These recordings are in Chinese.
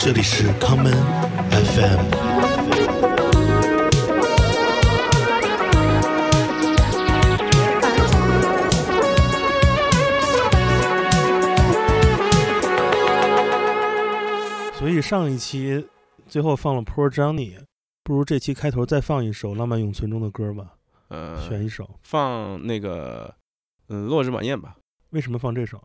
这里是康门 FM。所以上一期最后放了 Poor Johnny，不如这期开头再放一首《浪漫永存》中的歌吧，呃，选一首。放那个嗯《落日晚宴》吧，为什么放这首？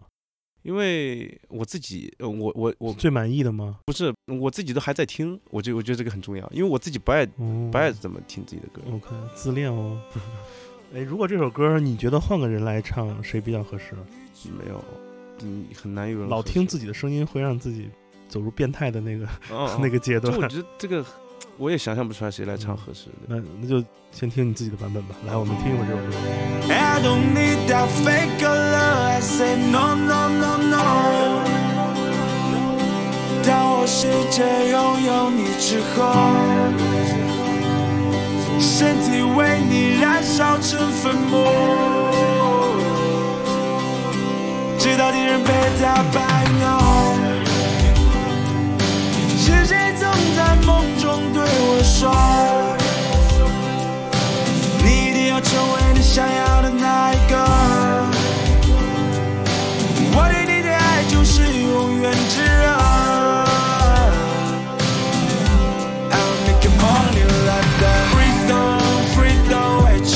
因为我自己，呃我我我最满意的吗？不是我自己都还在听，我觉得我觉得这个很重要，因为我自己不爱哦不爱怎么听自己的歌。OK，自恋哦。哎，如果这首歌你觉得换个人来唱，谁比较合适？没有，嗯，很难有人老听自己的声音会让自己走入变态的那个、哦 那个阶段。就我觉得这个我也想象不出来谁来唱合适的。那那就先听你自己的版本吧。来，我们听一会儿这首歌。I don't need that fake love. I say no, no, no, no. 当我试着拥有你之后，身体为你燃烧成粉末，直到敌人被打败。No，是谁总在梦中对我说？你一定要成为你想要的那一个。我对你的爱就是永远炙热。I'll make your money like that. Freedom, freedom, 为着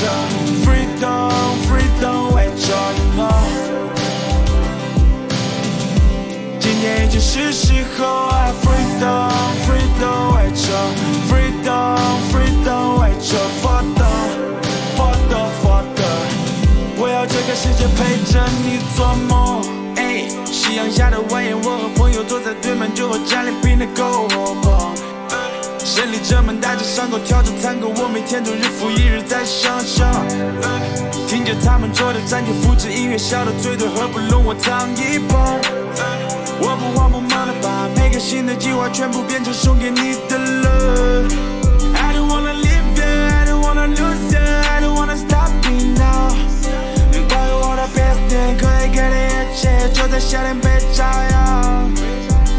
freedom, freedom, 为着 you know。今天已经是时候啊，freedom, 的威彻 freedom, freedom, 为着 for the, for the, for the。我要这个世界陪着你做梦。哎，夕阳下的晚宴，我和朋友坐在对面，就和家里冰的篝火旁。胜利者们带着伤口跳着探戈，我每天都日复一日在想象。听着他们做的暂停复制音乐，笑得最多，合不拢我躺一旁。我不慌不忙的把每个新的计划全部变成送给你的了。I don't wanna live here, I don't wanna lose here, I don't wanna stop me now。关于我的 business，可以给你一切就在夏天被照耀。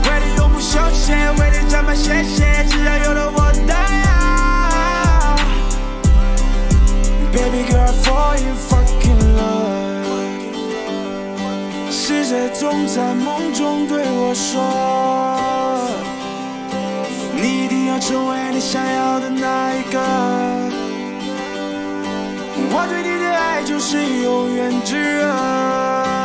为你永不休息，为你沾满鲜血，只要有了我的爱。Baby girl, fall 谁总在梦中对我说，你一定要成为你想要的那一个。我对你的爱就是永远炙热。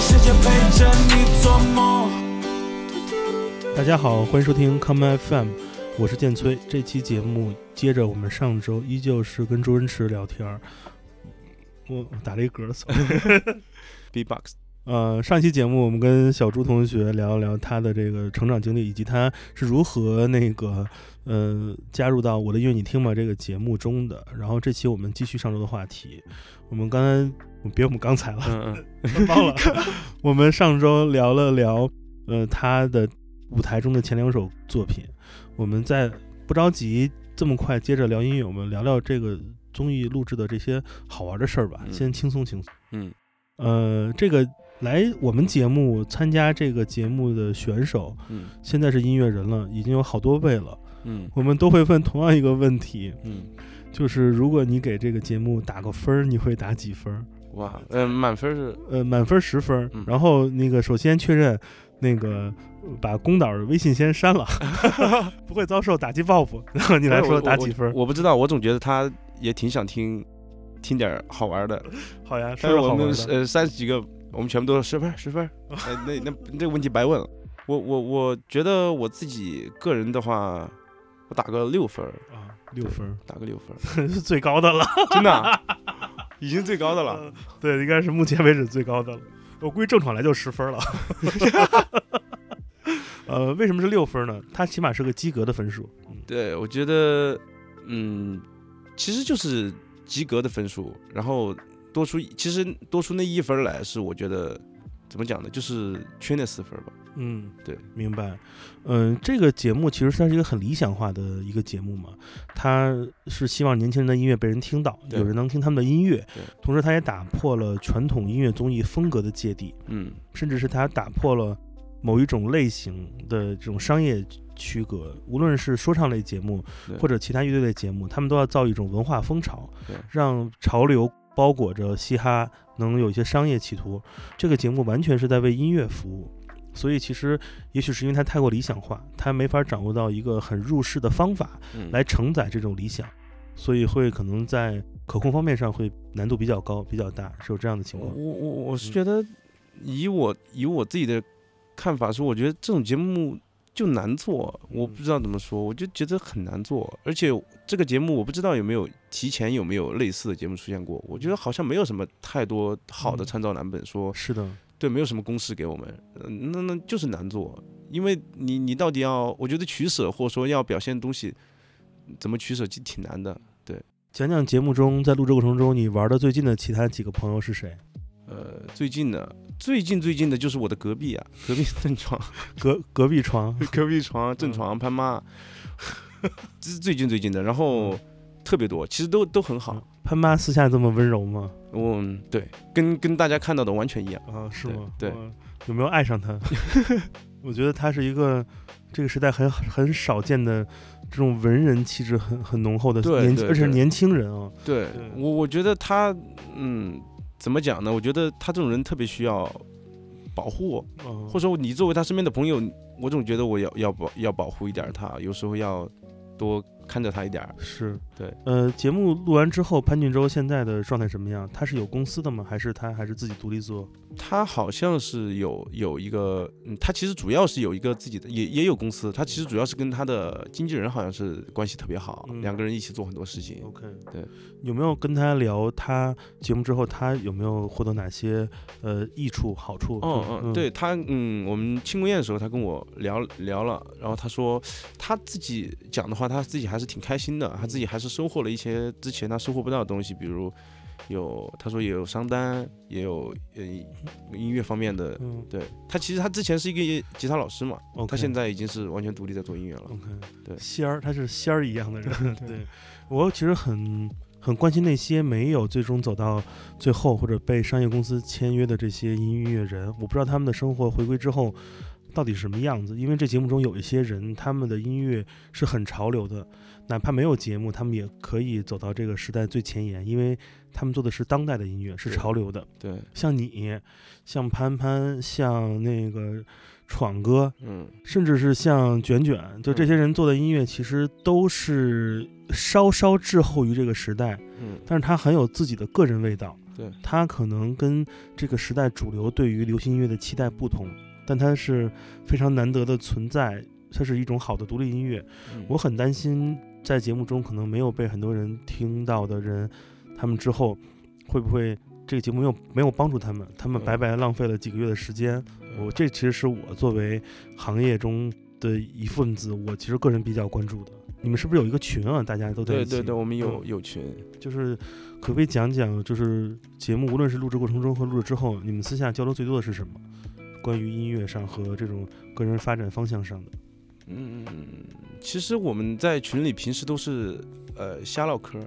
个世界陪着你做梦。大家好，欢迎收听 Come FM，我是建崔。这期节目接着我们上周依旧是跟周星驰聊天儿，我我打了一嗝，sorry。B-box，呃，上期节目我们跟小朱同学聊一聊他的这个成长经历，以及他是如何那个呃加入到我的音乐你听吗这个节目中的。然后这期我们继续上周的话题，我们刚才别我们刚才了，嗯太棒了。我们上周聊了聊呃他的舞台中的前两首作品，我们在不着急这么快接着聊音乐，我们聊聊这个综艺录制的这些好玩的事儿吧，嗯先轻松轻松。嗯呃，这个来我们节目参加这个节目的选手，嗯现在是音乐人了，已经有好多位了。嗯我们都会问同样一个问题，嗯，就是如果你给这个节目打个分儿，你会打几分儿？哇，呃，满分是呃，满分十分。嗯然后那个首先确认，那个呃把公导的微信先删了，不会遭受打击报复。然后你来说打几分儿？我我不知道，我总觉得他也挺想听听点好玩的。好呀，但是我们说说好玩的。呃三十几个，我们全部都是十分 十分。哎，那那那这个问题白问了。我我我觉得我自己个人的话，我打个六分儿，啊，六分儿打个六分儿，是最高的了。真的啊、已经最高的了。呃对，应该是目前为止最高的了。我估计正常来就十分了。呃，为什么是六分呢？它起码是个及格的分数。嗯对，我觉得，嗯，其实就是及格的分数，然后多出其实多出那一分来是我觉得怎么讲呢，就是缺那四分吧。嗯，对，明白。嗯，这个节目其实它是一个很理想化的一个节目嘛，它是希望年轻人的音乐被人听到，有人能听他们的音乐，同时它也打破了传统音乐综艺风格的芥蒂，嗯，甚至是它打破了某一种类型的这种商业区隔。无论是说唱类节目或者其他乐队的节目，他们都要造一种文化风潮，让潮流包裹着嘻哈能有一些商业企图。这个节目完全是在为音乐服务。所以其实，也许是因为它太过理想化，它没法掌握到一个很入世的方法嗯来承载这种理想，所以会可能在可控方面上会难度比较高、比较大，是有这样的情况。我我我嗯是觉得，以我以我自己的看法是，我觉得这种节目就难做，我不知道怎么说，我就觉得很难做。而且这个节目我不知道有没有提前有没有类似的节目出现过，我觉得好像没有什么太多好的嗯参照蓝本说，是的，对，没有什么公式给我们，嗯那那就是难做，因为你你到底要，我觉得取舍或者说要表现东西，怎么取舍其实挺难的。对讲讲节目中在录制过程中你玩的最近的其他几个朋友是谁？呃，最近的最近最近的就是我的隔壁啊，隔壁郑床，隔隔壁床，隔壁床郑床潘妈，这是最近最近的，然后特别多，其实都都很好。潘妈私下这么温柔吗？嗯对，跟跟大家看到的完全一样。啊，是吗？对有没有爱上他？我觉得他是一个这个时代很很少见的这种文人气质很很浓厚的年，对对对而且是年轻人啊。对对我，我觉得他，嗯，怎么讲呢？我觉得他这种人特别需要保护，嗯或者说你作为他身边的朋友，我总觉得我要要保要保护一点他，有时候要多看着他一点儿。是对，呃，节目录完之后，潘俊洲现在的状态什么样？他是有公司的吗？还是他还是自己独立做？他好像是有有一个，嗯，他其实主要是有一个自己的，也也有公司。他其实主要是跟他的经纪人好像是关系特别好，嗯两个人一起做很多事情。OK，对，有没有跟他聊他节目之后，他有没有获得哪些呃益处、好处？嗯就嗯，对，他，嗯，我们庆功宴的时候，他跟我聊聊了，然后他说他自己讲的话，他自己还是挺开心的，他自己还是收获了一些之前他收获不到的东西，比如有他说也有商单，也有呃音乐方面的。嗯对他其实他之前是一个吉他老师嘛，，OK，他现在已经是完全独立在做音乐了。OK，对仙儿，他是仙儿一样的人。对我其实很很关心那些没有最终走到最后或者被商业公司签约的这些音乐人，我不知道他们的生活回归之后到底是什么样子。因为这节目中有一些人，他们的音乐是很潮流的，哪怕没有节目，他们也可以走到这个时代最前沿，因为他们做的是当代的音乐，是潮流的。对，像你，像潘潘，像那个闯哥，嗯，甚至是像卷卷，就这些人做的音乐，其实都是稍稍滞后于这个时代，嗯，但是他很有自己的个人味道。对，他可能跟这个时代主流对于流行音乐的期待不同，但它是非常难得的存在，它是一种好的独立音乐。嗯我很担心在节目中可能没有被很多人听到的人，他们之后会不会这个节目又没有帮助他们，他们嗯白白浪费了几个月的时间。我这其实是我作为行业中的一份子，我其实个人比较关注的。你们是不是有一个群啊？大家都在一起？对对对，我们有嗯有群，就是可不可以讲讲，就是节目无论是录制过程中和录制之后，你们私下交流最多的是什么？关于音乐上和这种个人发展方向上的。嗯，其实我们在群里平时都是呃瞎唠嗑，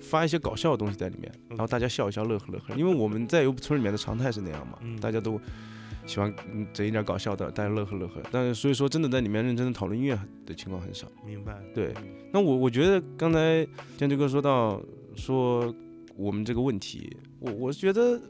发一些搞笑的东西在里面，然后大家笑一笑，乐呵乐呵。因为我们在优步村里面的常态是那样嘛，嗯大家都喜欢嗯整一点搞笑的，大家乐呵乐呵。但是所以说，真的在里面认真的讨论音乐的情况很少。明白？对那我我觉得刚才建军哥说到说我们这个问题，我我觉得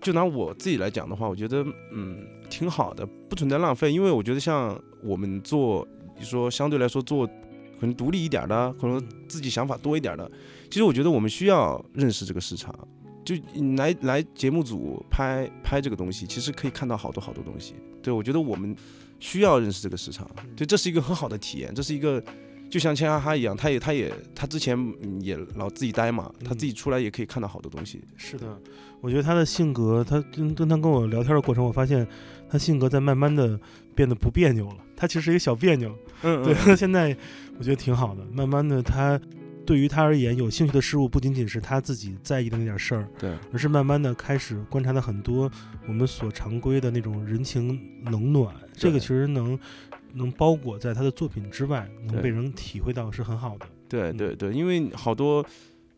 就拿我自己来讲的话，我觉得嗯挺好的，不存在浪费，因为我觉得像我们做，你说相对来说做可能独立一点的，可能自己想法多一点的，其实我觉得我们需要认识这个市场。就你来来节目组拍拍这个东西，其实可以看到好多好多东西。对我觉得我们需要认识这个市场，对，这是一个很好的体验，这是一个就像千哈哈一样，他也他也他之前嗯也老自己待嘛，他自己出来也可以看到好多东西。是的，我觉得他的性格，他跟跟他跟我聊天的过程，我发现他性格在慢慢的变得不别扭了。他其实是一个小别扭，嗯对，他现在我觉得挺好的。慢慢的，他对于他而言，有兴趣的事物不仅仅是他自己在意的那点事儿，对，而是慢慢的开始观察到很多我们所常规的那种人情冷暖，这个其实能能包裹在他的作品之外，能被人体会到是很好的。嗯对对对，因为好多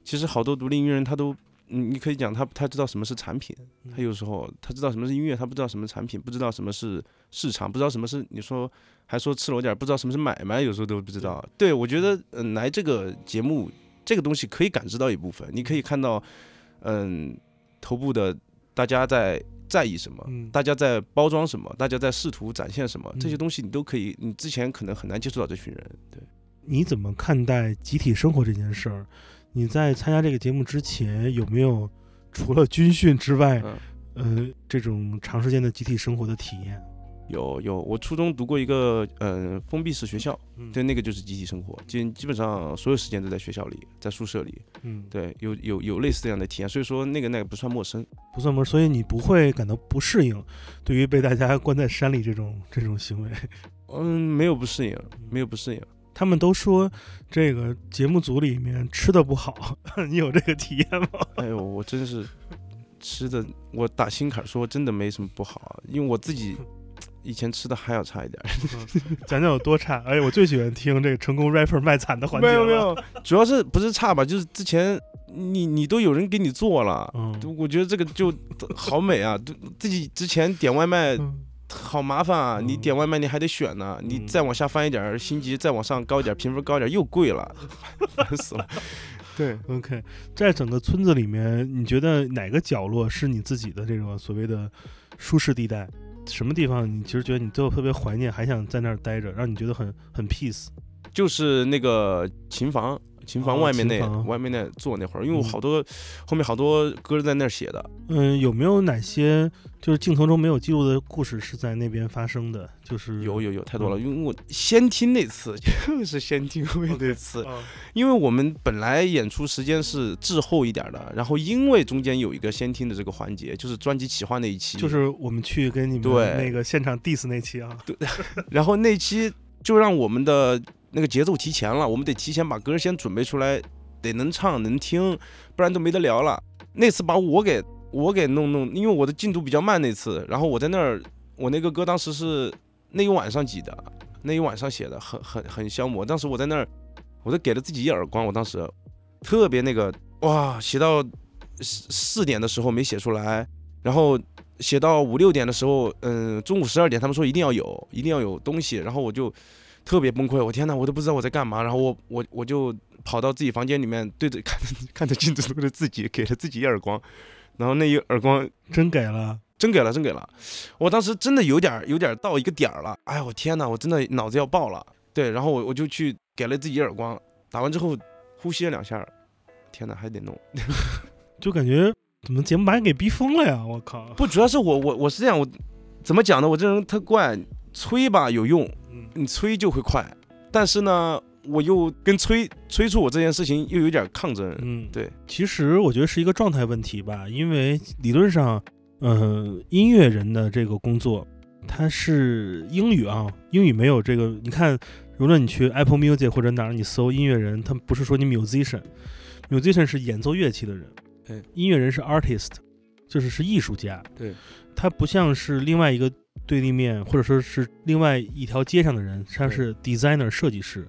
其实好多独立音乐人他都。嗯，你可以讲他他知道什么是产品，他嗯有时候他知道什么是音乐，他不知道什么是产品，不知道什么是市场，不知道什么是你说还说赤裸点，不知道什么是买卖，有时候都不知道。对我觉得，嗯、来这个节目这个东西可以感知到一部分，你可以看到，嗯，头部的大家在在意什么，嗯大家在包装什么，大家在试图展现什么，这些嗯东西你都可以，你之前可能很难接触到这群人，对。你怎么看待集体生活这件事儿？你在参加这个节目之前，有没有除了军训之外，嗯呃，这种长时间的集体生活的体验？有有，我初中读过一个嗯、呃封闭式学校，嗯对，那个就是集体生活，基基本上所有时间都在学校里，在宿舍里，嗯，对，有有有类似这样的体验，所以说那个那个不算陌生。不算陌生，所以你不会感到不适应，对于被大家关在山里这种这种行为。嗯，没有不适应，没有不适应。他们都说这个节目组里面吃的不好，你有这个体验吗？哎呦，我真是吃的，我打心坎儿说真的没什么不好啊，因为我自己 以前吃的还要差一点儿。讲讲有多差？哎，我最喜欢听这个成功 rapper 卖惨的环节没有没，有，主要是不是差吧，就是之前你你都有人给你做了。嗯，我觉得这个就好美啊！都自己之前点外卖嗯好麻烦啊！你嗯点外卖你还得选呢，你嗯再往下翻一点儿，星级再往上高一点，评分高一点又贵了，烦死了。对，OK，在整个村子里面，你觉得哪个角落是你自己的这种所谓的舒适地带？什么地方你其实觉得你最后特别怀念，还想在那儿待着，让你觉得很很 peace？就是那个琴房，琴房哦外面那、外面那坐那会儿，因为我嗯。好多、后面好多歌是在那儿写的，嗯，有没有哪些就是镜头中没有记录的故事是在那边发生的？就是有有有太多了，嗯。因为我先听那次就是先听会那次，啊 因为我们本来演出时间是滞后一点的，然后因为中间有一个先听的这个环节，就是专辑企划那一期，就是我们去跟你们对。那个现场 diss 那期啊，对然后那期就让我们的那个节奏提前了，我们得提前把歌先准备出来，得能唱能听，不然都没得聊了。那次把我给我给弄弄，因为我的进度比较慢那次，然后我在那儿，我那个歌当时是那一晚上挤的，那一晚上写的，很很很消磨。当时我在那儿，我都给了自己一耳光，我当时特别那个哇，写到四四点的时候没写出来，然后写到五六点的时候，嗯，中午十二点他们说一定要有，一定要有东西，然后我就特别崩溃，我天呐，我都不知道我在干嘛，然后我我我就跑到自己房间里面，对着看着 看着镜子中的自己，给了自己一耳光，然后那一耳光真给了。真给了，真给了，我当时真的有点有点到一个点儿了，哎呀，我天呐，我真的脑子要爆了，对，然后我我就去给了自己一耳光，打完之后呼吸了两下，天呐，还得弄。就感觉怎么节目把你给逼疯了呀！我靠，不，主要是我我我是这样，我怎么讲呢？我这人特怪，催吧有用，嗯你催就会快，但是呢，我又跟催催促我这件事情又有点抗争。嗯，对，其实我觉得是一个状态问题吧，因为理论上，呃，音乐人的这个工作，它是英语啊，英语没有这个，你看，无论你去 Apple Music 或者哪儿，你搜音乐人，他不是说你 musician，musician 是演奏乐器的人，对，音乐人是 artist，就是是艺术家，对，他不像是另外一个对立面，或者说是另外一条街上的人，他是 designer 设计师，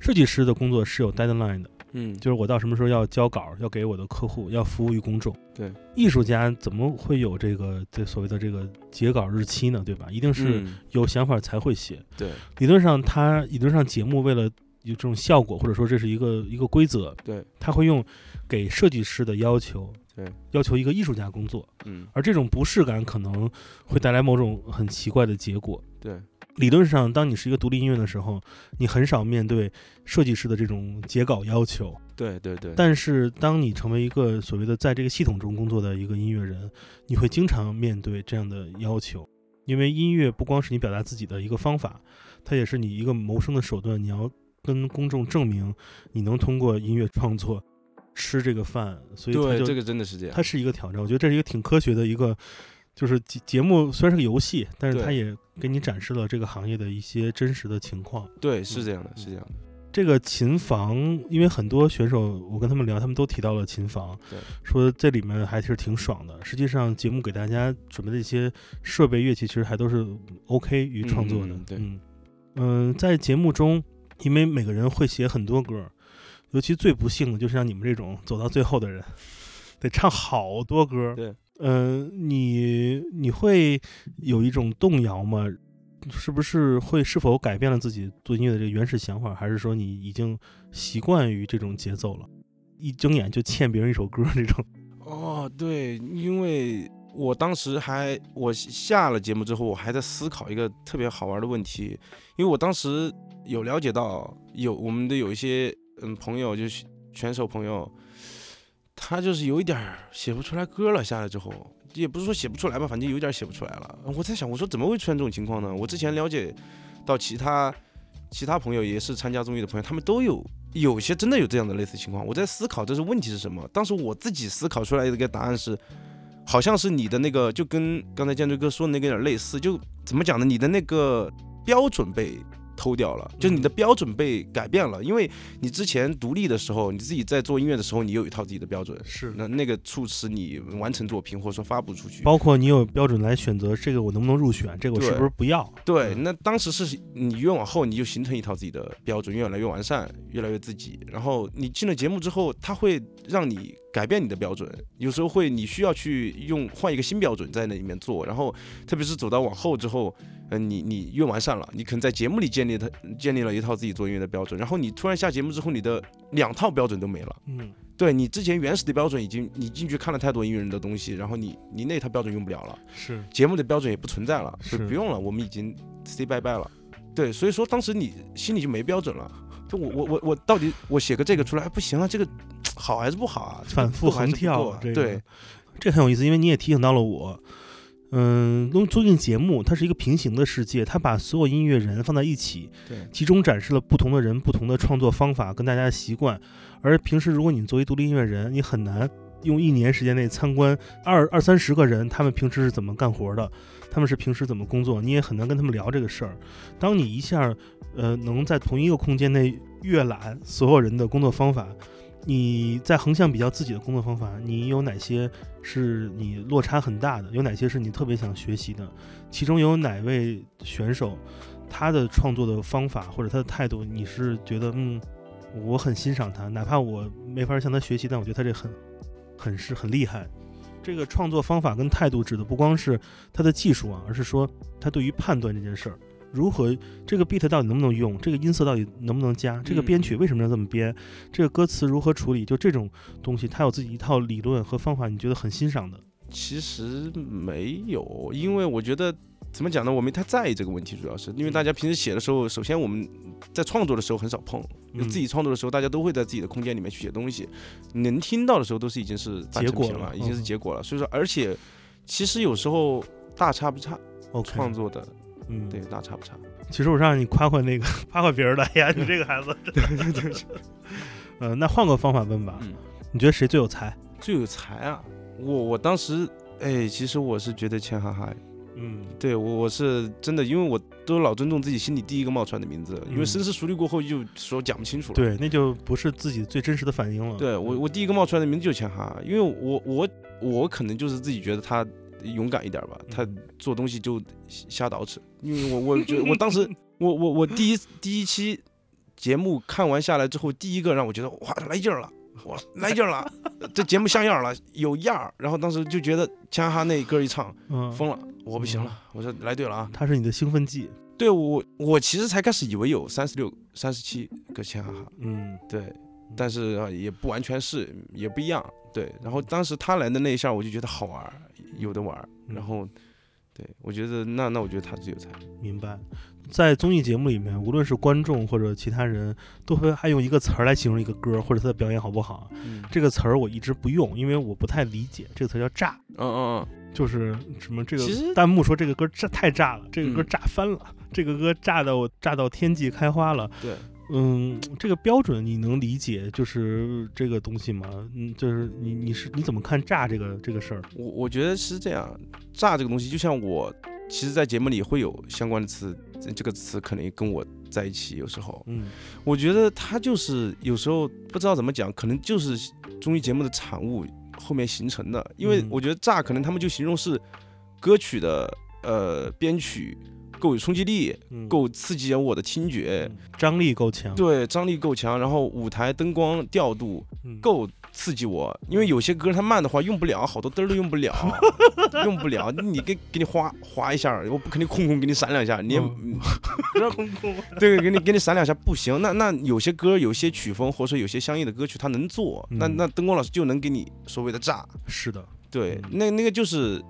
设计师的工作是有 deadline 的。嗯，就是我到什么时候要交稿，要给我的客户，要服务于公众。对，艺术家怎么会有这个这所谓的这个截稿日期呢？对吧？一定是嗯有想法才会写。对理论上，他理论上节目为了有这种效果，或者说这是一个一个规则，对，他会用给设计师的要求，对，要求一个艺术家工作，嗯，而这种不适感可能会带来某种很奇怪的结果。对，理论上，当你是一个独立音乐的时候，你很少面对设计师的这种截稿要求。对对对，但是，当你成为一个所谓的在这个系统中工作的一个音乐人，你会经常面对这样的要求，因为音乐不光是你表达自己的一个方法，它也是你一个谋生的手段。你要跟公众证明你能通过音乐创作吃这个饭，所以它就对这个真的是这样它。是一个挑战。我觉得这是一个挺科学的一个，就是节节目虽然是个游戏，但是对它也给你展示了这个行业的一些真实的情况。对，是这样的，是这样的。这个琴房，因为很多选手我跟他们聊，他们都提到了琴房，对，说这里面还是挺爽的。实际上，节目给大家准备的一些设备、乐器，其实还都是 OK 于创作的。嗯对嗯嗯在节目中，因为每个人会写很多歌，尤其最不幸的就是像你们这种走到最后的人，得唱好多歌。对，嗯、你你会有一种动摇吗？是不是会是否改变了自己做音乐的这个原始想法，还是说你已经习惯于这种节奏了？一睁眼就欠别人一首歌这种，哦，对，因为我当时还我下了节目之后，我还在思考一个特别好玩的问题，因为我当时有了解到有我们的有一些嗯朋友，就是选手朋友，他就是有一点儿写不出来歌了，下来之后。也不是说写不出来吧，反正有点写不出来了。我在想，我说怎么会出现这种情况呢？我之前了解到其他其他朋友也是参加综艺的朋友，他们都有有些真的有这样的类似情况。我在思考这是问题是什么。当时我自己思考出来的一个答案是，好像是你的那个就跟刚才建队哥说的那个有点类似，就怎么讲呢？你的那个标准被偷掉了，就是你的标准被改变了，因为你之前独立的时候，你自己在做音乐的时候，你有一套自己的标准，是那那个促使你完成作品或者说发布出去。包括你有标准来选择这个我能不能入选，这个我是不是不要？对，嗯那当时是你越往后，你就形成一套自己的标准，越来越完善，越来越自己。然后你进了节目之后，它会让你改变你的标准，有时候会你需要去用换一个新标准在那里面做。然后特别是走到往后之后，嗯、你你越完善了，你可能在节目里建立它建立了一套自己做音乐的标准，然后你突然下节目之后，你的两套标准都没了。嗯，对你之前原始的标准已经你进去看了太多音乐人的东西，然后你你那套标准用不了了。是节目的标准也不存在了，是就不用了，我们已经 say bye bye 了。对，所以说当时你心里就没标准了。就我我我我到底我写个这个出来不行啊？这个好还是不好啊？这个反复横跳够啊这个对，这很有意思，因为你也提醒到了我。嗯，综综艺节目它是一个平行的世界，它把所有音乐人放在一起，对集中展示了不同的人、不同的创作方法跟大家的习惯。而平时如果你作为独立音乐人，你很难用一年时间内参观二二三十个人，他们平时是怎么干活的，他们是平时怎么工作，你也很难跟他们聊这个事儿。当你一下，呃，能在同一个空间内阅览所有人的工作方法，你在横向比较自己的工作方法，你有哪些是你落差很大的？有哪些是你特别想学习的？其中有哪位选手他的创作的方法或者他的态度，你是觉得嗯，我很欣赏他，哪怕我没法向他学习，但我觉得他这很很是很厉害。这个创作方法跟态度指的不光是他的技术啊，而是说他对于判断这件事儿，如何这个 beat 到底能不能用，这个音色到底能不能加，这个编曲为什么要这么编，这个歌词如何处理，就这种东西，他有自己一套理论和方法，你觉得很欣赏的。其实没有，因为我觉得怎么讲呢，我没太在意这个问题，主要是因为大家平时写的时候，首先我们在创作的时候很少碰，因为嗯自己创作的时候，大家都会在自己的空间里面去写东西，能听到的时候都是已经是结果了，已经是嗯。结果了。所以说，而且其实有时候大差不差，OK，创作的嗯，对大差不差。其实我让你夸夸那个 夸夸别人的，哎呀，你这个孩子，对 对对。呃，那换个方法问吧，嗯你觉得谁最有才？最有才啊！我我当时哎，其实我是觉得钱哈哈。嗯，对我我是真的，因为我都老尊重自己心里第一个冒出来的名字，因为嗯深思熟虑过后就说讲不清楚了。对，那就不是自己最真实的反应了。对我，我第一个冒出来的名字就是钱哈，因为我我我可能就是自己觉得他勇敢一点吧，他做东西就瞎捯饬，因为我我觉得我当时 我我我第一第一期节目看完下来之后，第一个让我觉得哇来劲儿了，哇来劲儿了，这节目像样了，有样儿，然后当时就觉得钱哈那歌一唱嗯，疯了，我不行了，我说来对了啊，它是你的兴奋剂。对我我其实才开始以为有三十六三十七个钱哈哈，嗯，对，但是啊也不完全是，也不一样。对，然后当时他来的那一下，我就觉得好玩儿，有的玩儿。嗯然后，对我觉得那那我觉得他最有才。明白。在综艺节目里面，无论是观众或者其他人，都会爱用一个词儿来形容一个歌或者他的表演好不好。嗯这个词儿我一直不用，因为我不太理解。这个词儿叫炸，嗯嗯嗯就是什么这个弹幕说这个歌炸太炸了，这个歌嗯炸翻了，这个歌炸到炸到天际开花了。对，嗯，这个标准你能理解就是这个东西吗？嗯，就是你你是你怎么看炸这个这个事儿？我我觉得是这样，炸这个东西就像我其实，在节目里会有相关的词，这这个词可能跟我在一起。有时候，嗯我觉得它就是有时候不知道怎么讲，可能就是综艺节目的产物后面形成的。因为嗯我觉得炸可能他们就形容是歌曲的呃编曲够有冲击力，嗯，够刺激我的听觉，嗯张力够强，对，张力够强，然后舞台灯光调度嗯，够刺激我。因为有些歌它慢的话用不了，好多灯都用不了，用不了。你给给你划划一下，我不肯定空空给你闪两下，你也嗯 空空，对，给你给你闪两下不行。那那有些歌，有些曲风，或者说有些相应的歌曲，它能做，那嗯那灯光老师就能给你所谓的炸。是的，对，嗯那那个就是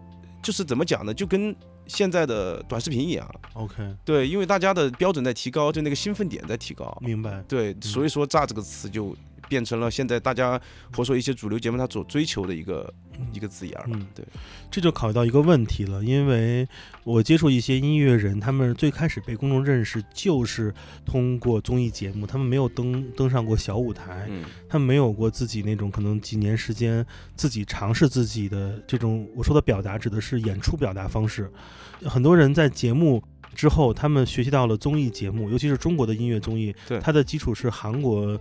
就是怎么讲呢？就跟现在的短视频一样，OK，对，因为大家的标准在提高，就那个兴奋点在提高。明白，对，所以说“炸”这个词就变成了现在大家或者说一些主流节目它所追求的一个嗯一个字眼儿。嗯对，这就考虑到一个问题了，因为我接触一些音乐人，他们最开始被公众认识就是通过综艺节目，他们没有登登上过小舞台，嗯他们没有过自己那种可能几年时间自己尝试自己的这种我说的表达，指的是演出表达方式。很多人在节目之后，他们学习到了综艺节目，尤其是中国的音乐综艺，对它的基础是韩国。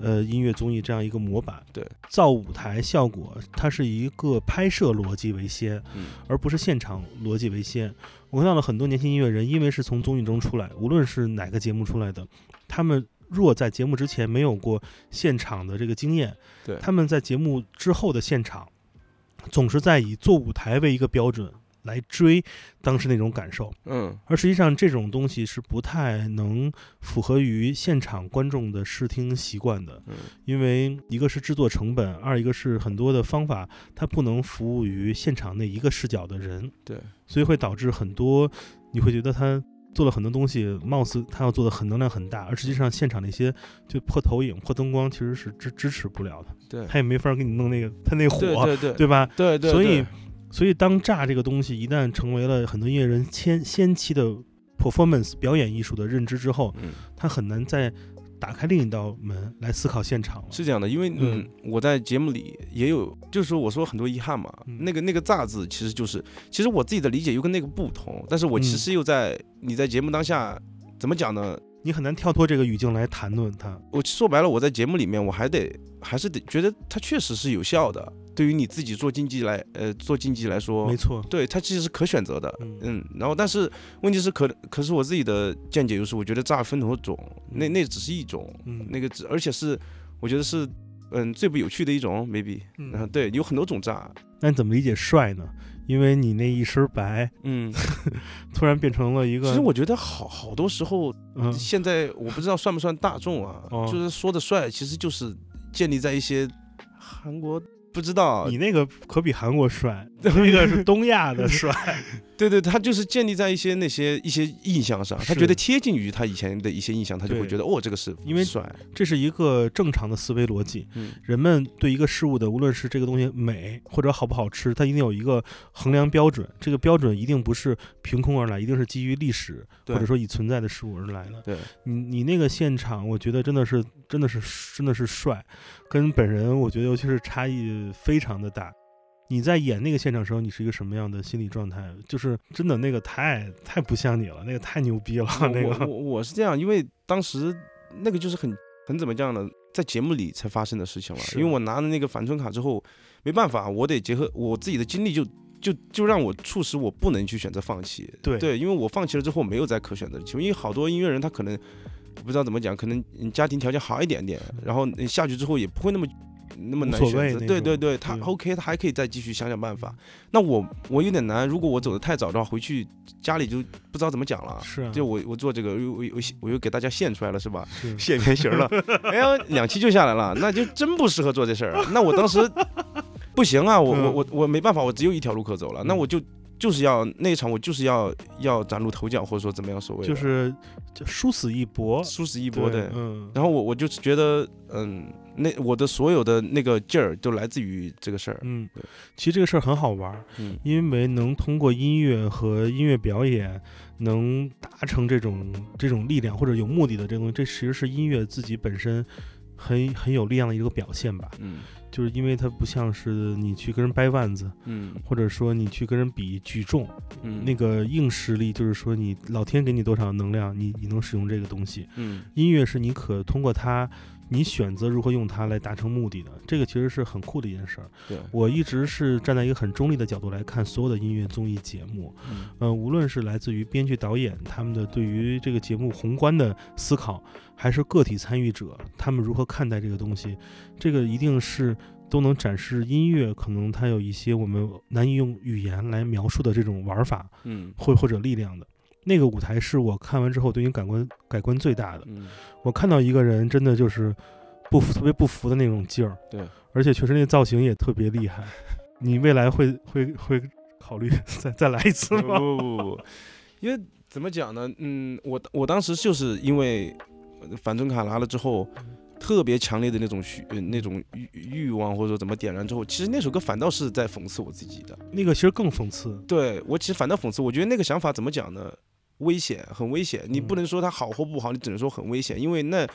呃，音乐综艺这样一个模板，对，造舞台效果，它是一个拍摄逻辑为先，嗯。而不是现场逻辑为先。我看到了很多年轻音乐人，因为是从综艺中出来，无论是哪个节目出来的，他们若在节目之前没有过现场的这个经验，对。他们在节目之后的现场，总是在以做舞台为一个标准来追当时那种感受，嗯。而实际上这种东西是不太能符合于现场观众的视听习惯的。嗯。因为一个是制作成本，二一个是很多的方法它不能服务于现场那一个视角的人，对，所以会导致很多你会觉得他做了很多东西，貌似他要做的很能量很大，而实际上现场那些就破投影、破灯光其实是支支持不了的，对。他也没法给你弄那个他那火，对对对对吧？对对，所以对所以当炸这个东西一旦成为了很多音乐人先先期的 performance 表演艺术的认知之后，嗯。他很难再打开另一道门来思考现场了。是这样的，因为嗯嗯，我在节目里也有，就是说我说很多遗憾嘛，嗯那个那个“炸”字其实就是，其实我自己的理解又跟那个不同，但是我其嗯实又在、你在节目当下怎么讲呢？你很难跳脱这个语境来谈论它。我说白了，我在节目里面我还得还是得觉得它确实是有效的，对于你自己做经济来呃做经济来说没，错，对它其实是可选择的，嗯。嗯，然后但是问题是可可是我自己的见解就是，我觉得炸分很多种，那那只是一种，嗯，那个只而且是我觉得是嗯最不有趣的一种，maybe，嗯。嗯，对，有很多种炸，那你怎么理解帅呢？因为你那一身白嗯，突然变成了一个，其实我觉得好好多时候，嗯。现在我不知道算不算大众啊，哦就是说的帅，其实就是建立在一些韩国不知道。你，那个可比韩国帅，那个是东亚的 帅。对对，他就是建立在一些那些一些印象上，他觉得贴近于他以前的一些印象，他就会觉得哦，这个是因为帅，这是一个正常的思维逻辑。嗯，人们对一个事物的，无论是这个东西美或者好不好吃，它一定有一个衡量标准。这个标准一定不是凭空而来，一定是基于历史或者说已存在的事物而来的。对，你你那个现场，我觉得真的是真的是真的是帅，跟本人我觉得尤其是差异非常的大。你在演那个现场时候，你是一个什么样的心理状态？就是真的那个太太不像你了，那个太牛逼了，我 那个我我我是这样，因为当时那个就是很很怎么讲呢，在节目里才发生的事情了。是因为我拿了那个返村卡之后，没办法，我得结合我自己的经历就，就就让我促使我不能去选择放弃。对对，因为我放弃了之后没有再可选择的机会，因为好多音乐人他可能不知道怎么讲，可能嗯家庭条件好一点点，然后你下去之后也不会那么。那么难选择，对对对，他 OK，他还可以再继续想想办法。那我我有点难，如果我走的太早的话，回去家里就不知道怎么讲了。是啊，就我我做这个，我我我我又给大家献出来了，是吧？是献原形了，哎呀，两期就下来了，那就真不适合做这事儿啊。那我当时 不行啊，我我嗯我我没办法，我只有一条路可走了，那嗯我就就是要那一场，我就是要要崭露头角，或者说怎么样所谓的，就是就殊死一搏，殊死一搏对。嗯，然后我我就是觉得，嗯，那我的所有的那个劲儿都来自于这个事儿。嗯对，其实这个事儿很好玩，嗯因为能通过音乐和音乐表演，能达成这种这种力量或者有目的的这东西，这其实是音乐自己本身很很有力量的一个表现吧。嗯就是因为它不像是你去跟人掰腕子，嗯或者说你去跟人比举重，嗯，那个硬实力，就是说你老天给你多少能量，你你能使用这个东西。嗯音乐是你可通过它，你选择如何用它来达成目的的，这个其实是很酷的一件事儿。对，我一直是站在一个很中立的角度来看所有的音乐综艺节目，嗯嗯、无论是来自于编剧导演他们的对于这个节目宏观的思考，还是个体参与者他们如何看待这个东西，这个一定是都能展示音乐可能它有一些我们难以用语言来描述的这种玩法嗯或或者力量的。那个舞台是我看完之后对你感官改观最大的。嗯，我看到一个人真的就是不服，特别不服的那种劲儿。对，而且确实那个造型也特别厉害。你未来会会会考虑 再再来一次吗？不不不，因为怎么讲呢？嗯，我我当时就是因为呃反正卡拿了之后，特别强烈的那种需呃那种欲欲望，或者说怎么点燃之后，其实那首歌反倒是在讽刺我自己的。那个其实更讽刺。对我其实反倒讽刺，我觉得那个想法怎么讲呢？危险，很危险。你不嗯能说它好或不好，你只能说很危险，因为那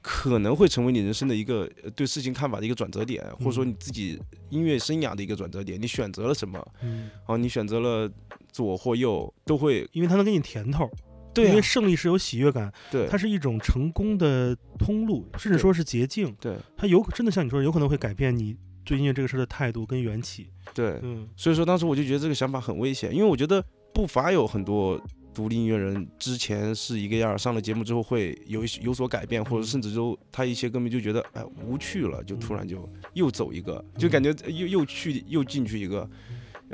可能会成为你人生的一个呃对事情看法的一个转折点，或者说嗯你自己音乐生涯的一个转折点。你选择了什么？嗯，哦，你选择了左或右，都会因为它能给你甜头。对啊。因为，胜利是有喜悦感，对，它是一种成功的通路，甚至说是捷径。对。它有真的像你说，有可能会改变你对音乐这个事儿的态度跟缘起。对，嗯。所以说当时我就觉得这个想法很危险，因为我觉得不乏有很多独立音乐人之前是一个样儿，上了节目之后会有一有所改变，或者甚至就他一些歌迷就觉得哎无趣了，就突然就又走一个，就感觉又又去又进去一个。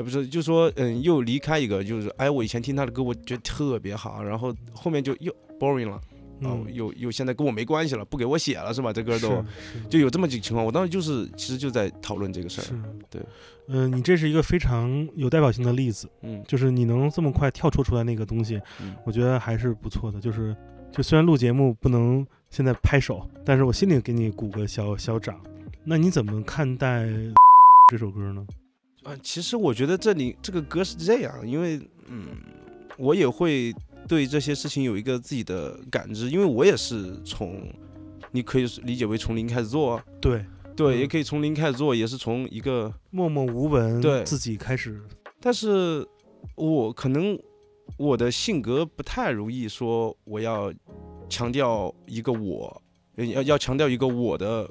也不是，就说嗯，又离开一个，就是哎，我以前听他的歌，我觉得特别好，然后后面就又 boring 了，哦，嗯，又又现在跟我没关系了，不给我写了是吧？这歌都就有这么几个情况，我当时就是其实就在讨论这个事儿，对，嗯、你这是一个非常有代表性的例子，嗯就是你能这么快跳脱出来那个东西，嗯我觉得还是不错的。就是，就虽然录节目不能现在拍手，但是我心里给你鼓个小小掌。那你怎么看待 这首歌呢？啊，其实我觉得这里这个歌是这样，因为嗯，我也会对这些事情有一个自己的感知，因为我也是从，你可以理解为从零开始做啊，对，对，嗯。也可以从零开始做，也是从一个，默默无闻，对自己开始，但是我可能我的性格不太容易说我要强调一个我，呃要要强调一个我的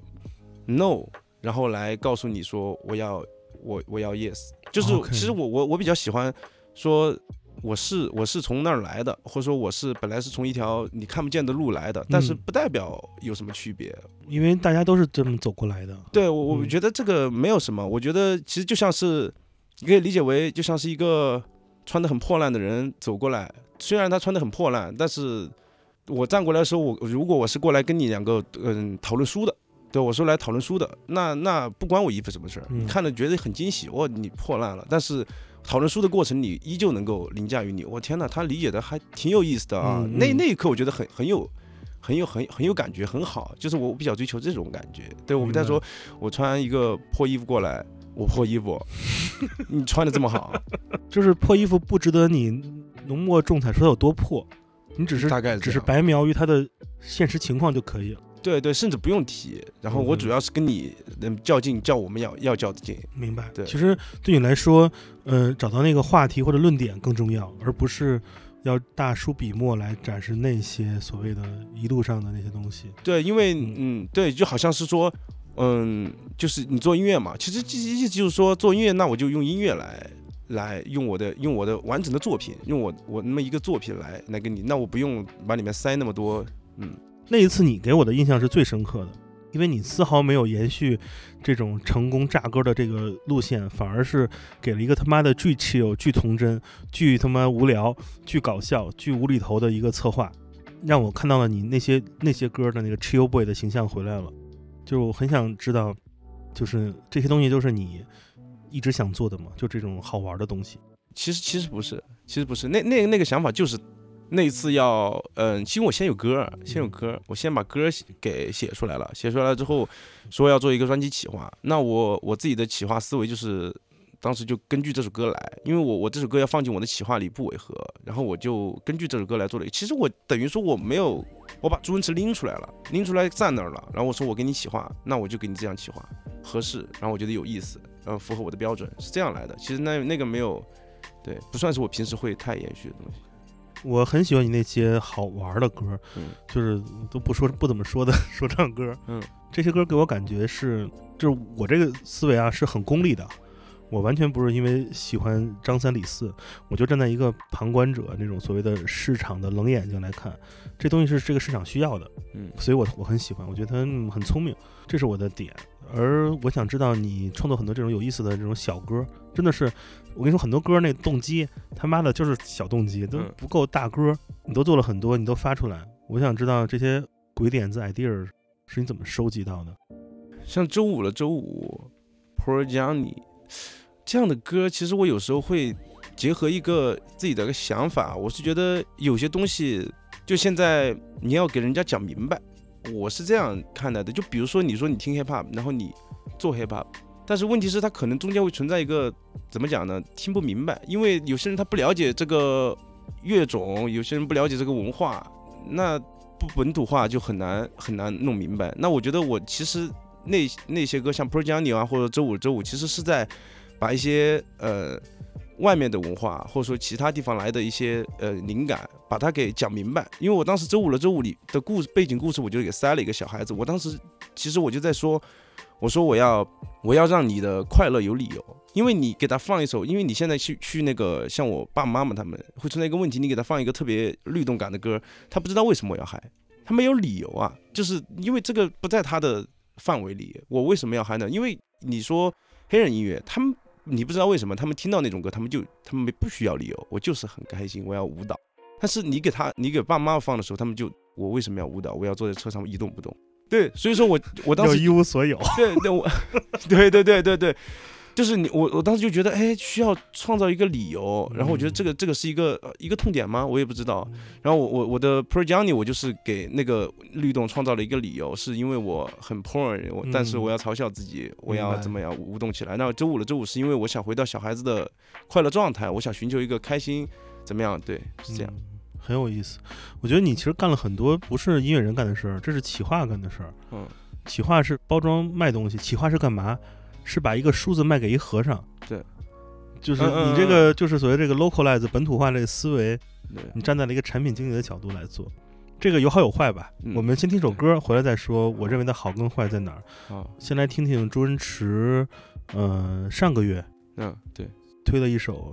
no，然后来告诉你说我要我我要 yes，就是其实我我我比较喜欢说。我是我是从那儿来的，或者说我是本来是从一条你看不见的路来的，但是嗯不代表有什么区别。因为大家都是这么走过来的。对我，我嗯觉得这个没有什么。我觉得其实就像是，你可以理解为就像是一个穿的很破烂的人走过来，虽然他穿的很破烂，但是我站过来的时候，我如果我是过来跟你两个嗯讨论书的，对我是来讨论书的，那那不关我衣服什么事儿，嗯你看了觉得很惊喜，哇，你破烂了，但是。讨论书的过程，你依旧能够凌驾于你。我天哪，他理解的还挺有意思的啊！嗯嗯那那一刻，我觉得很很有、很有、很很有感觉，很好。就是我比较追求这种感觉。对我们在说，我穿一个破衣服过来，我破衣服，你穿的这么好，就是破衣服不值得你浓墨重彩说它有多破，你只是大概只是白描于它的现实情况就可以了。对对，甚至不用提。然后我嗯主要是跟你嗯较劲，较我们要要较的劲。明白。对其实对你来说，呃，找到那个话题或者论点更重要，而不是要大书笔墨来展示那些所谓的一路上的那些东西。对，因为嗯嗯，对，就好像是说，嗯，就是你做音乐嘛，其实意意思就是说做音乐，那我就用音乐来。来用我的用我的完整的作品，用我我那么一个作品来来跟你，那我不用把里面塞那么多，嗯，那一次你给我的印象是最深刻的，因为你丝毫没有延续这种成功炸歌的这个路线，反而是给了一个他妈的巨 chill、巨童真、巨他妈无聊、巨搞笑、巨无厘头的一个策划，让我看到了你那些那些歌的那个 chill boy 的形象回来了。就是我很想知道，就是这些东西都是你一直想做的吗？就这种好玩的东西。其实其实不是，其实不是，那那那个想法就是那一次要，嗯、其实我先有歌，先有歌，我先把歌给写出来了，写出来了之后说要做一个专辑企划，那我我自己的企划思维就是当时就根据这首歌来，因为我我这首歌要放进我的企划里不违和，然后我就根据这首歌来做了。其实我等于说我没有，我把朱文池拎出来了，拎出来站那儿了，然后我说我给你企划，那我就给你这样企划合适，然后我觉得有意思，然后符合我的标准，是这样来的。其实那那个没有，对，不算是我平时会太延续的东西。我很喜欢你那些好玩的歌，嗯。就是都不说不怎么说的 说唱歌，嗯，这些歌给我感觉是，就是我这个思维啊是很功利的，我完全不是因为喜欢张三李四，我就站在一个旁观者那种所谓的市场的冷眼睛来看，这东西是这个市场需要的，嗯。所以我我很喜欢，我觉得他嗯很聪明，这是我的点。而我想知道你创作很多这种有意思的这种小歌，真的是，我跟你说，很多歌那动机他妈的就是小动机，都嗯不够大歌。你都做了很多，你都发出来，我想知道这些鬼点子 idea 是你怎么收集到的？像周五了周五，Poor Johnny 这样的歌，其实我有时候会结合一个自己的一个想法，我是觉得有些东西，就现在你要给人家讲明白，我是这样看待的。就比如说你说你听 hip hop，然后你做 hip hop，但是问题是它可能中间会存在一个怎么讲呢？听不明白，因为有些人他不了解这个乐种，有些人不了解这个文化，那不本土化就很难很难弄明白。那我觉得我其实那那些歌像 Pro Johnny 啊，或者周五周五，其实是在把一些呃外面的文化，或者说其他地方来的一些呃灵感，把它给讲明白。因为我当时周五了周五里的故事背景故事，我就给塞了一个小孩子。我当时其实我就在说，我说我要我要让你的快乐有理由，因为你给他放一首，因为你现在去去那个像我爸爸妈妈他们会存在一个问题，你给他放一个特别律动感的歌，他不知道为什么我要嗨，他没有理由啊，就是因为这个不在他的范围里，我为什么要嗨呢？因为你说黑人音乐，他们你不知道为什么他们听到那种歌，他们就他们没不需要理由，我就是很开心，我要舞蹈。但是你给他你给爸妈放的时候，他们就我为什么要舞蹈？我要坐在车上一动不动。对，所以说我我当时要一无所有，对对我，对对对对对，就是你我我当时就觉得，哎，需要创造一个理由，然后我觉得这个这个是一个呃一个痛点吗？我也不知道。然后我我我的 Pro Johnny 我就是给那个律动创造了一个理由，是因为我很 porn，我但是嗯我要嘲笑自己，我要怎么样舞动起来。那周五了周五是因为我想回到小孩子的快乐状态，我想寻求一个开心，怎么样？对，是这样。嗯很有意思。我觉得你其实干了很多不是音乐人干的事儿，这是企划干的事儿。嗯，企划是包装卖东西，企划是干嘛？是把一个梳子卖给一和尚。对，就是你这个就是所谓这个 localize 本土化这个思维，你站在了一个产品经理的角度来做。这个有好有坏吧？嗯我们先听首歌，回来再说。我认为的好跟坏在哪儿？好，先来听听周星驰，呃，上个月嗯，对，推了一首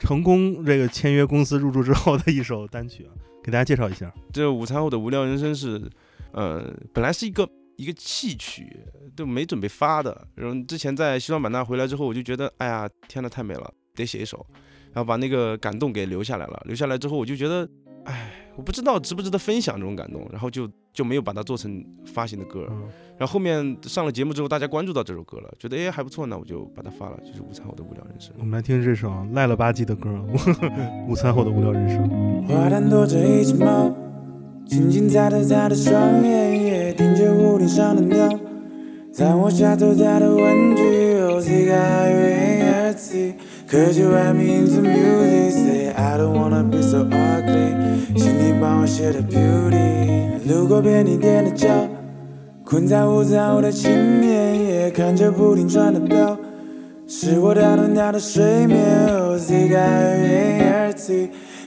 成功这个签约公司入驻之后的一首单曲啊，给大家介绍一下。这午餐后的无聊人生是，呃，本来是一个一个戏曲，都没准备发的。然后之前在西双版纳回来之后，我就觉得，哎呀，天呐，太美了，得写一首，然后把那个感动给留下来了。留下来之后，我就觉得，哎，我不知道值不值得分享这种感动，然后就就没有把它做成发行的歌。嗯，然后后面上了节目之后，大家关注到这首歌了，觉得哎还不错，那我就把它发了，就是午餐后的无聊人生。我们来听这首赖了吧唧的歌，《午餐后的无聊人生》。轻轻踩着它的双眼，也盯着屋顶上的鸟。在我下头它的玩具，O C K U R T，可就 I'm into music，say I don't wanna be so ugly，请你帮我写的 beauty。路过便利店的角，困在午餐后的青年，也看着不停转的表。是我打断他的睡眠，O C K U R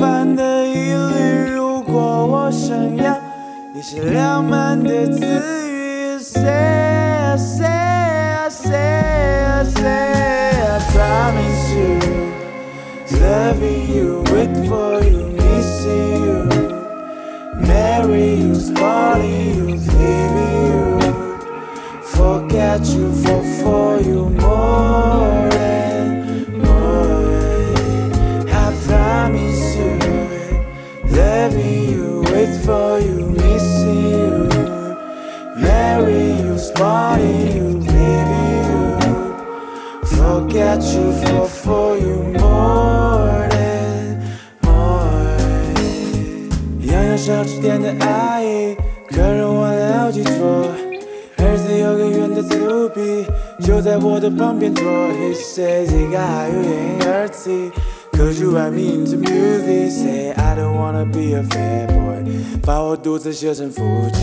平凡的一律，如果我想要一些浪漫的词语，say I say I say I say I promise you, loving you, wait for you, missing you, marry you, spoiling you, leaving you, forget Forget you, fall for you more Forget you, fall for you more than more。洋洋小吃店的阿姨，客人换了好几桌。儿子有个圆的肚皮，就在我的旁边坐。He says he got you in your teeth. Cause you and me into music Say I don't wanna be a fat boy 把我独自写成腹肌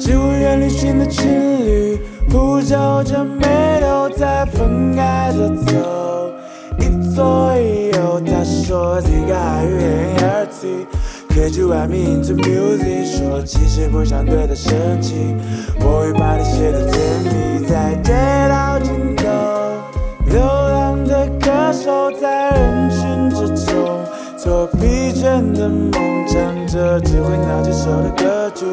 植物园旅行的情侣呼着着眉头在分开着走一左一右他说 They got you in your teeth Could you and me into music 说其实不想对他生气我会把你写的甜蜜在街道尽头流浪的歌手在人群之中，做疲倦的梦，唱着只会闹几首的歌曲，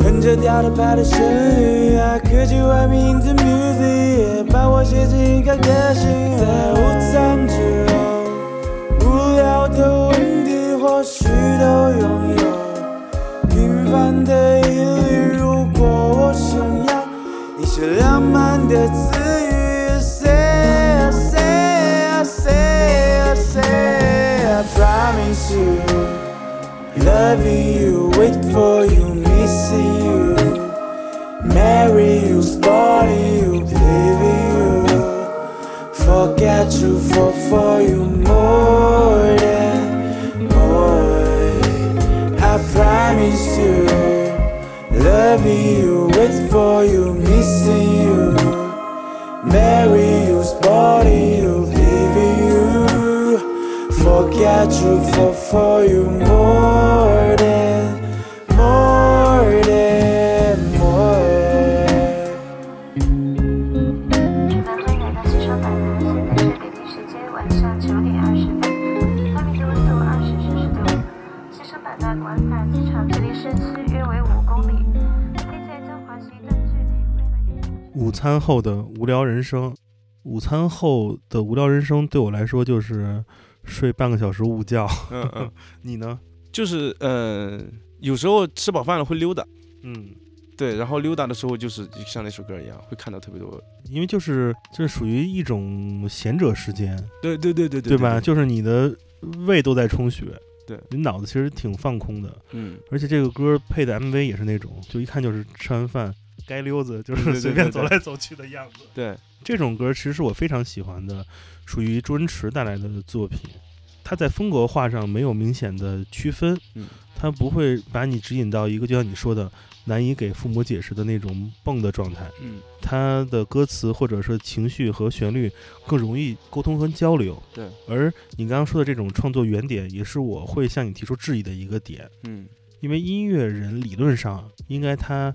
哼着调的拍的旋律啊，科技外面 into music，把我写进一个歌星，在午餐之后，无聊的问题或许都拥有，平凡的一律，如果我想要一些浪漫的词语。Say, say, say, say, I promise you, loving you, wait for you, forget you, fall for you more than more. I promise you, loving you, wait for you, missing you. Marry you, sporting you, leaving you. Forget you, fall for you 餐后的无聊人生，午餐后的无聊人生对我来说就是睡半个小时午觉。嗯嗯，你呢？就是呃，有时候吃饱饭了会溜达，嗯，对，然后溜达的时候就是像那首歌一样，会看到特别多。因为就是就是属于一种闲者时间，对对对对对吧？就是你的胃都在充血，对。你脑子其实挺放空的，嗯，而且这个歌配的 MV 也是那种，就一看就是吃完饭街溜子，就 是随便走来走去的样子。对，这种歌其实是我非常喜欢的，属于周星驰带来的作品。他在风格化上没有明显的区分，嗯，它不会把你指引到一个就像你说的难以给父母解释的那种蹦的状态。嗯它的歌词或者是情绪和旋律更容易沟通和交流。对，而你刚刚说的这种创作原点，也是我会向你提出质疑的一个点，嗯因为音乐人理论上应该他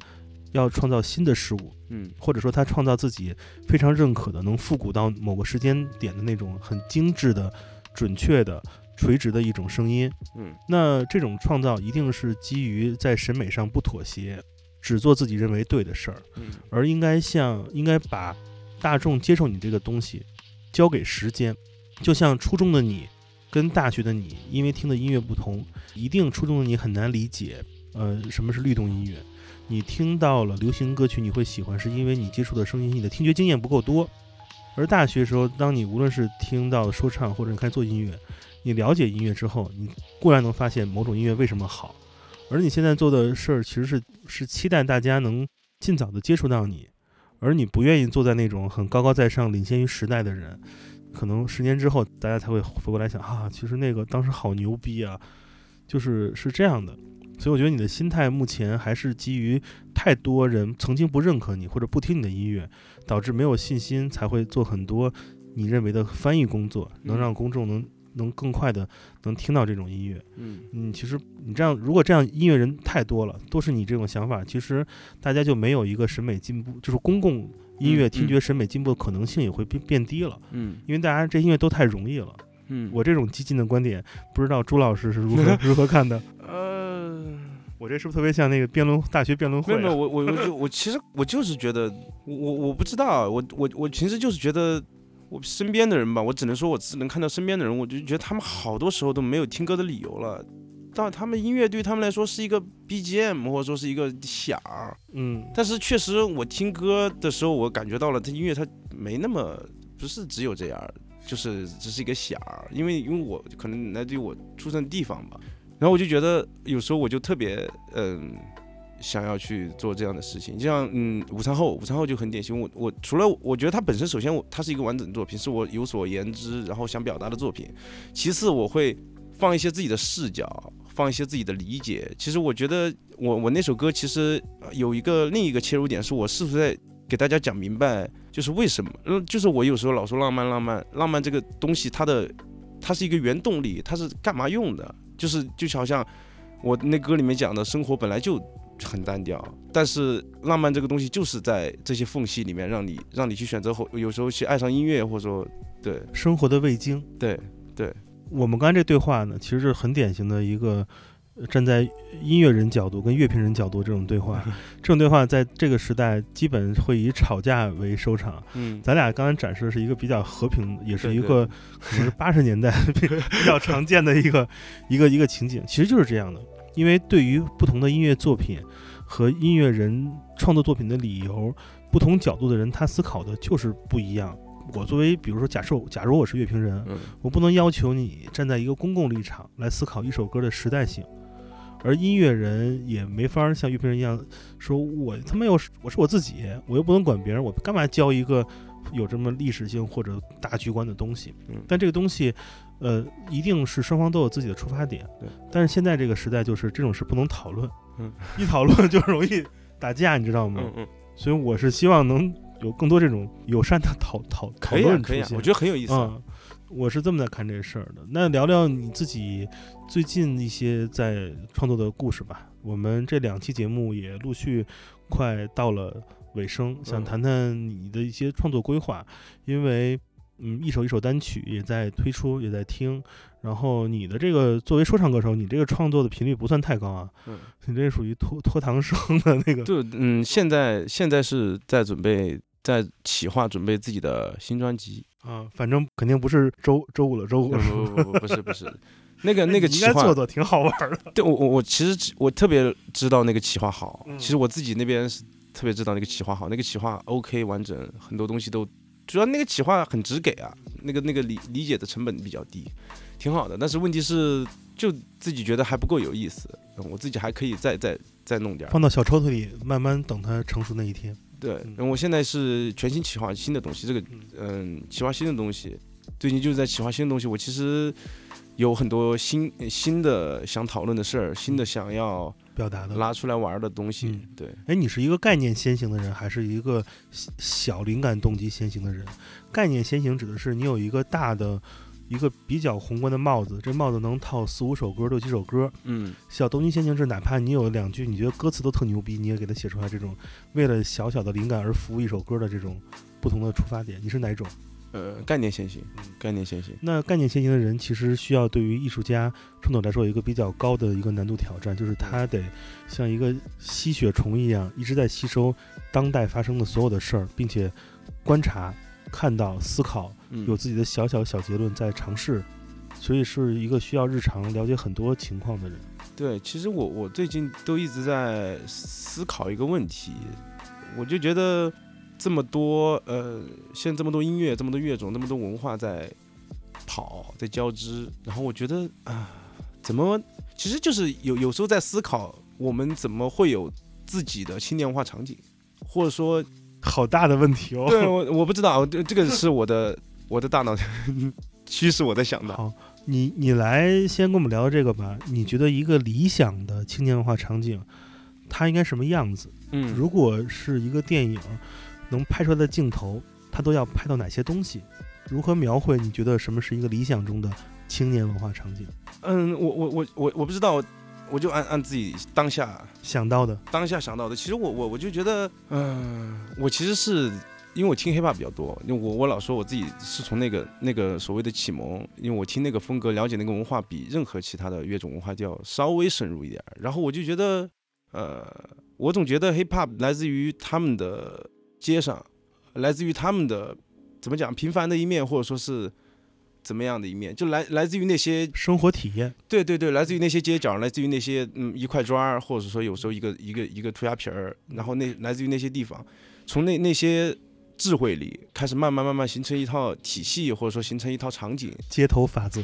要创造新的事物，嗯或者说他创造自己非常认可的，能复古到某个时间点的那种很精致的、准确的、垂直的一种声音。嗯那这种创造一定是基于在审美上不妥协，只做自己认为对的事儿，嗯而应该像应该把大众接受你这个东西交给时间，就像初中的你跟大学的你，因为听的音乐不同，一定初中的你很难理解，呃，什么是律动音乐。你听到了流行歌曲，你会喜欢，是因为你接触的声音，你的听觉经验不够多。而大学时候，当你无论是听到说唱，或者你开始做音乐，你了解音乐之后，你固然能发现某种音乐为什么好，而你现在做的事儿，其实是是期待大家能尽早的接触到你，而你不愿意坐在那种很高高在上、领先于时代的人，可能十年之后，大家才会回过来想啊，其实那个当时好牛逼啊，就是是这样的。所以我觉得你的心态目前还是基于太多人曾经不认可你或者不听你的音乐，导致没有信心，才会做很多你认为的翻译工作，能让公众能能更快的能听到这种音乐。嗯你，其实你这样，如果这样音乐人太多了，都是你这种想法，其实大家就没有一个审美进步，就是公共音乐嗯听觉审美进步的可能性也会变变低了，嗯因为大家这音乐都太容易了。嗯，我这种激进的观点，不知道朱老师是如何 如何看的？呃，我这是不是特别像那个辩论大学辩论会、啊？没 有我我我就我其实我就是觉得，我我我不知道，我我我其实就是觉得，我身边的人吧，我只能说我只能看到身边的人，我就觉得他们好多时候都没有听歌的理由了。但他们音乐对他们来说是一个 BGM 或者说是一个响儿，嗯，但是确实我听歌的时候，我感觉到了，它音乐它没那么不是只有这样，就是只是一个响儿，因为因为我可能来自于我出生的地方吧，然后我就觉得有时候我就特别嗯。想要去做这样的事情，就像嗯，午餐后，午餐后就很典型。我我除了我觉得它本身，首先我它是一个完整的作品，是我有所言之，然后想表达的作品。其次，我会放一些自己的视角，放一些自己的理解。其实我觉得我我那首歌其实有一个另一个切入点，是我是不是在给大家讲明白，就是为什么？嗯，就是我有时候老说浪漫浪漫浪漫这个东西，它的它是一个原动力，它是干嘛用的？就是就好像我那歌里面讲的，生活本来就很单调，但是浪漫这个东西就是在这些缝隙里面，让你让你去选择后，有时候去爱上音乐，或者说对生活的味精。对对我们刚才这对话呢，其实是很典型的一个呃站在音乐人角度跟乐评人角度这种对话。这种对话在这个时代基本会以吵架为收场。嗯咱俩刚才展示的是一个比较和平，也是一个可能是八十年代 比比较常见的一个一个一个情景，其实就是这样的。因为对于不同的音乐作品和音乐人创作作品的理由，不同角度的人他思考的就是不一样。我作为比如说，假设假如我是乐评人，嗯我不能要求你站在一个公共立场来思考一首歌的时代性，而音乐人也没法儿像乐评人一样说，我他妈又是我是我自己，我又不能管别人，我干嘛教一个有这么历史性或者大局观的东西？嗯但这个东西，呃，一定是双方都有自己的出发点。对。但是现在这个时代就是这种事不能讨论，嗯，一讨论就容易打架，你知道吗？嗯嗯，所以我是希望能有更多这种友善的讨讨讨论出现。可以啊，我觉得很有意思啊。嗯，我是这么在看这事儿的。那聊聊你自己最近一些在创作的故事吧。我们这两期节目也陆续快到了尾声，想嗯谈谈你的一些创作规划，因为嗯，一首一首单曲也在推出，也在听。然后你的这个作为说唱歌手，你这个创作的频率不算太高啊，嗯，你这属于拖拖堂生的那个。就嗯，现在现在是在准备，在企划准备自己的新专辑。啊，反正肯定不是周周五了，周五不了。不不不不是不是，那个 那个应企划该做做，挺好玩的。对我我我其实我特别知道那个企划好，嗯其实我自己那边是特别知道那个企划好，那个企划 OK 完整，很多东西都，主要那个企划很直给啊，那个那个理理解的成本比较低，挺好的。但是问题是，就自己觉得还不够有意思，嗯我自己还可以再再再弄点。放到小抽屉里，慢慢等它成熟那一天。对嗯，然后我现在是全新企划新的东西，这个嗯，企划新的东西，最近就是在企划新的东西。我其实有很多新新的想讨论的事儿，新的想要表达的。拉出来玩儿的东西。嗯对，哎，你是一个概念先行的人，还是一个小小灵感动机先行的人？概念先行指的是你有一个大的、一个比较宏观的帽子，这帽子能套四五首歌、六七首歌。嗯，小东京先行是哪怕你有两句你觉得歌词都特牛逼，你也给它写出来。这种为了小小的灵感而服务一首歌的这种不同的出发点，你是哪种？呃，概念先行嗯，概念先行。那概念先行的人，其实需要对于艺术家创作来说有一个比较高的一个难度挑战，就是他得像一个吸血虫一样，一直在吸收当代发生的所有的事儿，并且观察、看到、思考，嗯，有自己的小小小结论，在尝试。所以是一个需要日常了解很多情况的人。对，其实我我最近都一直在思考一个问题，我就觉得这么多呃，现在这么多音乐，这么多乐种，那么多文化在跑，在交织，然后我觉得啊，怎么其实就是有有时候在思考，我们怎么会有自己的青年化场景，或者说，好大的问题哦。对我我不知道，这这个是我的 我的大脑 驱使我在想的。好，你你来先跟我们聊聊这个吧。你觉得一个理想的青年文化场景，它应该什么样子？嗯，如果是一个电影能拍出来的镜头，它都要拍到哪些东西？如何描绘？你觉得什么是一个理想中的青年文化场景？嗯，我我我我我不知道，我就按按自己当下想到的，当下想到的。其实我我我就觉得，嗯、我其实是因为我听 hiphop 比较多，因为我我老说我自己是从那个那个所谓的启蒙，因为我听那个风格，了解那个文化比任何其他的乐种文化都要稍微深入一点。然后我就觉得，呃，我总觉得 hiphop 来自于他们的街上，来自于他们的怎么讲平凡的一面，或者说是怎么样的一面，就来来自于那些生活体验，对对对，来自于那些街角，来自于那些嗯一块砖儿，或者说有时候一个一个一个涂鸦皮儿，然后那来自于那些地方，从那那些智慧里开始慢慢慢慢形成一套体系，或者说形成一套场景，街头法则，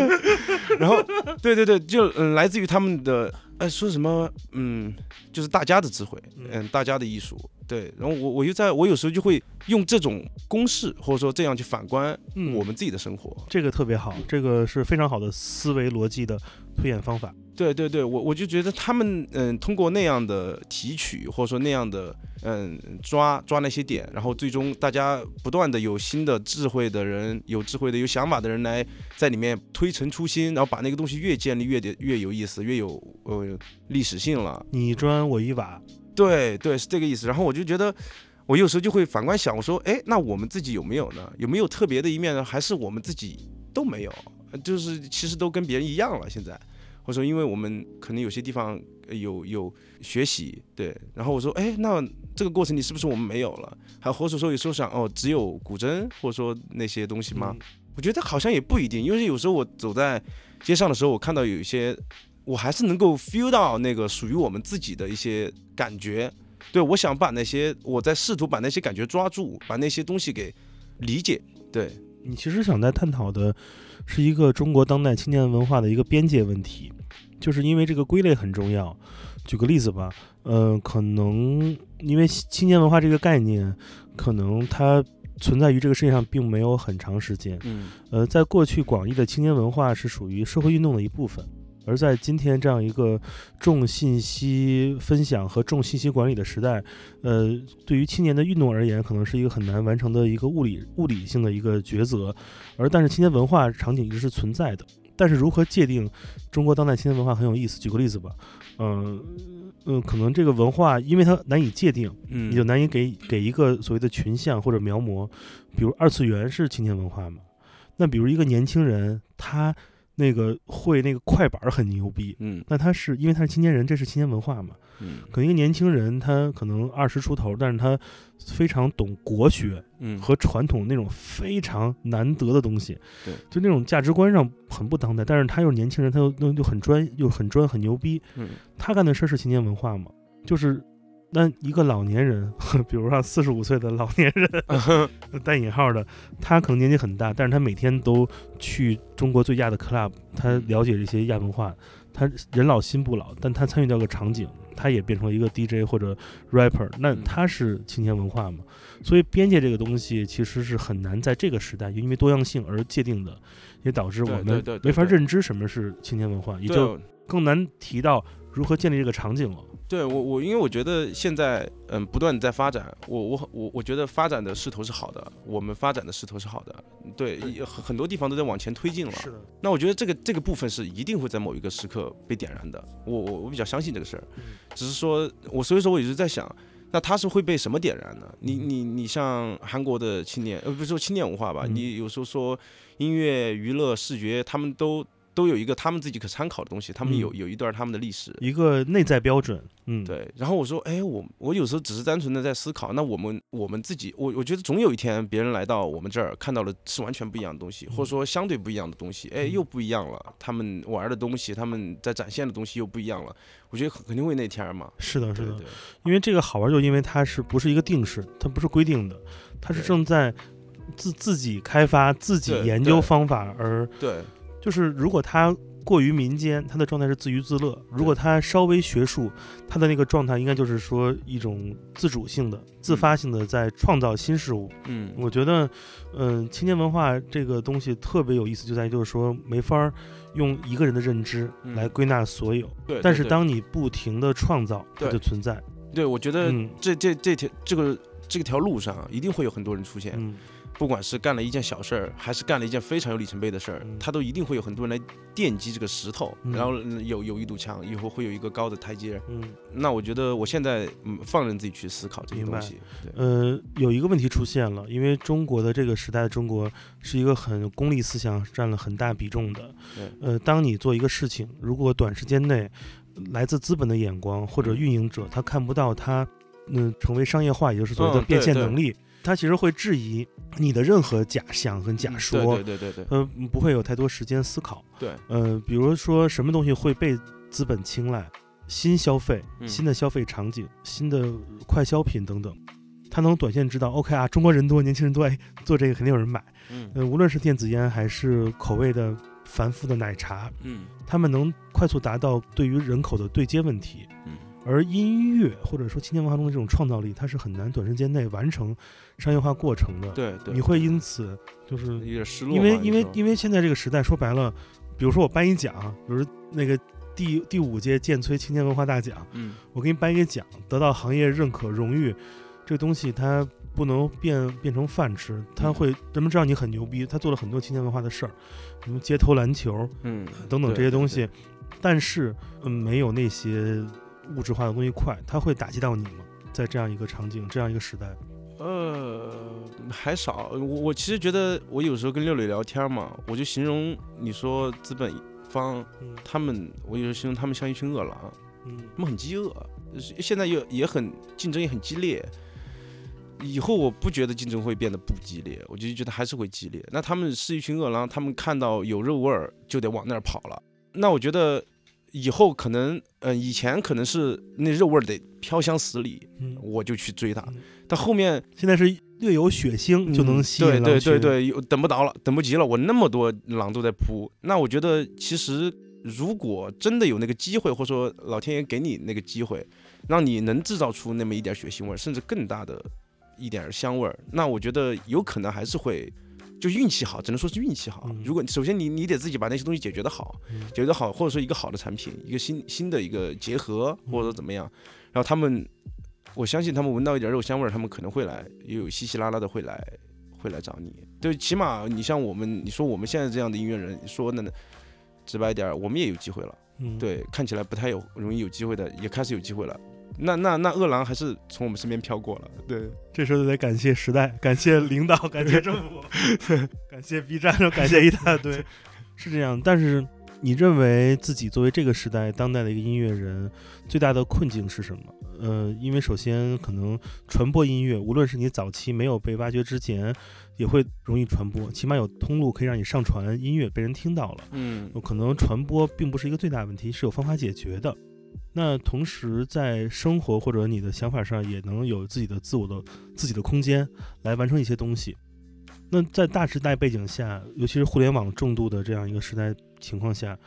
然后对对对，就嗯来自于他们的呃说什么嗯就是大家的智慧，嗯大家的艺术，对，然后我我又在我有时候就会用这种公式或者说这样去反观嗯。我们自己的生活，这个特别好，这个是非常好的思维逻辑的推演方法。对对对，我我就觉得他们嗯，通过那样的提取，或者说那样的嗯抓抓那些点，然后最终大家不断的有新的智慧的人，有智慧的有想法的人来在里面推陈出新，然后把那个东西越建立越得越有意思，越有呃历史性了。你一砖我一瓦，对对，是这个意思。然后我就觉得，我有时候就会反观想，我说，哎，那我们自己有没有呢？有没有特别的一面呢？还是我们自己都没有？呃就是其实都跟别人一样了。现在，或者说，因为我们可能有些地方呃有有学习，对。然后我说，哎，那这个过程里是不是我们没有了？还或者说有时候想，哦，只有古筝或者说那些东西吗？嗯我觉得好像也不一定，因为有时候我走在街上的时候，我看到有一些，我还是能够 feel 到那个属于我们自己的一些感觉。对，我想把那些，我在试图把那些感觉抓住，把那些东西给理解。对，你其实想在探讨的是一个中国当代青年文化的一个边界问题，就是因为这个归类很重要。举个例子吧，呃，可能因为青年文化这个概念，可能它存在于这个世界上并没有很长时间。嗯呃，在过去，广义的青年文化是属于社会运动的一部分，而在今天这样一个重信息分享和重信息管理的时代，呃，对于青年的运动而言，可能是一个很难完成的一个物理物理性的一个抉择。而但是青年文化场景一直是存在的，但是如何界定中国当代青年文化很有意思。举个例子吧，嗯、嗯、可能这个文化因为它难以界定，嗯，你就难以给给一个所谓的群像或者描摹，比如二次元是青年文化嘛？那比如一个年轻人，他那个会那个快板很牛逼，嗯那他是因为他是青年人，这是青年文化嘛？嗯可能一个年轻人他可能二十出头，但是他非常懂国学嗯和传统那种非常难得的东西，对，就那种价值观上很不当代，但是他又是年轻人，他又又又很专又很专很牛逼，嗯他干的事儿是青年文化嘛？就是那一个老年人，比如说四十五岁的老年人，带引号的，他可能年纪很大，但是他每天都去中国最亚的 club，他了解这些亚文化，他人老心不老，但他参与到个场景，他也变成了一个 DJ 或者 rapper，那嗯他是青年文化嘛？所以边界这个东西其实是很难在这个时代因为多样性而界定的，也导致我们没法认知什么是青年文化，也就更难提到如何建立这个场景了。对我我因为我觉得现在嗯不断在发展，我我我我觉得发展的势头是好的，我们发展的势头是好的，对，很很多地方都在往前推进了。的，那我觉得这个这个部分是一定会在某一个时刻被点燃的，我我我比较相信这个事儿，嗯只是说我所以说我一直在想，那它是会被什么点燃呢？你你你像韩国的青年，呃不是说青年文化吧，嗯你有时候说音乐、娱乐、视觉，他们都都有一个他们自己可参考的东西，他们嗯。有有一段他们的历史，一个内在标准，嗯，，对，然后我说，哎，我我有时候只是单纯的在思考，那我们我们自己，我我觉得总有一天别人来到我们这儿看到了是完全不一样的东西，或者说相对不一样的东西，哎，嗯。又不一样了，他们玩的东西，他们在展现的东西又不一样了，我觉得肯定会那天嘛，是的，是的，对对，因为这个好玩，就因为它是不是一个定式，它不是规定的，它是正在自自己开发、自己研究方法，而对就是如果他过于民间，他的状态是自娱自乐；如果他稍微学术，他的那个状态应该就是说一种自主性的、自发性的在创造新事物。嗯，我觉得，嗯、青年文化这个东西特别有意思，就在于就是说没法儿用一个人的认知嗯。来归纳所有，对，对但是当你不停的创造，它对。就存在。对我觉得嗯。这这这条这个这条路上一定会有很多人出现，嗯不管是干了一件小事儿，还是干了一件非常有里程碑的事儿嗯，他都一定会有很多人来奠基这个石头，嗯然后嗯有有一堵墙，以后会有一个高的台阶。嗯。那我觉得我现在嗯放任自己去思考这些东西，嗯，呃，有一个问题出现了，因为中国的这个时代，中国是一个很功利思想占了很大比重的。对呃，当你做一个事情，如果短时间内来自资本的眼光或者嗯运营者他看不到他，嗯、成为商业化，也就是所谓的变现能力，他其实会质疑你的任何假象跟假说。对对对对对呃，不会有太多时间思考。对，呃，比如说什么东西会被资本青睐，新消费、嗯新的消费场景、新的快消品等等，它能短线知道，OK 啊，中国人多，年轻人多，哎，做这个肯定有人买。嗯呃，无论是电子烟还是口味的繁复的奶茶，嗯他们能快速达到对于人口的对接问题。嗯而音乐或者说青年文化中的这种创造力，它是很难短时间内完成商业化过程的。对对，你会因此就是有点失落，因为因为因为现在这个时代说白了，比如说我颁一奖，比如那个第第五届建崔青年文化大奖，嗯。我给你颁一个奖，得到行业认可荣誉，这个东西它不能变变成饭吃，它嗯。会人们知道你很牛逼，他做了很多青年文化的事儿，什么街头篮球嗯等等这些东西，但是嗯没有那些物质化的东西快，它会打击到你吗？在这样一个场景，这样一个时代，呃，还少。我我其实觉得，我有时候跟六六聊天嘛，我就形容你说资本方嗯他们，我有时候形容他们像一群饿狼，嗯他们很饥饿，现在又也很竞争也很激烈。以后我不觉得竞争会变得不激烈，我就觉得还是会激烈。那他们是一群饿狼，他们看到有肉味儿就得往那儿跑了。那我觉得以后可能，呃，以前可能是那肉味儿得飘香十里，嗯，我就去追它嗯。但后面现在是略有血腥就能吸引嗯对对对对，有等不到了，等不及了，我那么多狼都在扑，那我觉得其实如果真的有那个机会，或者说老天爷给你那个机会，让你能制造出那么一点血腥味儿，甚至更大的一点香味儿，那我觉得有可能还是会。就运气好，只能说是运气好。嗯如果首先你你得自己把那些东西解决的好，嗯解决的好，或者说一个好的产品，一个新新的一个结合，嗯或者说怎么样，然后他们，我相信他们闻到一点肉香味儿，他们可能会来，也有稀稀拉拉的会来，会来找你。对，起码你像我们，你说我们现在这样的音乐人，说的呢，直白点儿，我们也有机会了。嗯，对，看起来不太有容易有机会的，也开始有机会了。那那那饿狼还是从我们身边飘过了。对，这时候就得感谢时代，感谢领导，感谢政府，感谢 B 站，感谢一大堆，是这样。但是你认为自己作为这个时代当代的一个音乐人，最大的困境是什么？呃，因为首先可能传播音乐，无论是你早期没有被挖掘之前，也会容易传播，起码有通路可以让你上传音乐，被人听到了。嗯可能传播并不是一个最大问题，是有方法解决的。那同时在生活或者你的想法上，也能有自己的自我的自己的空间来完成一些东西。那在大时代背景下，尤其是互联网重度的这样一个时代情况下，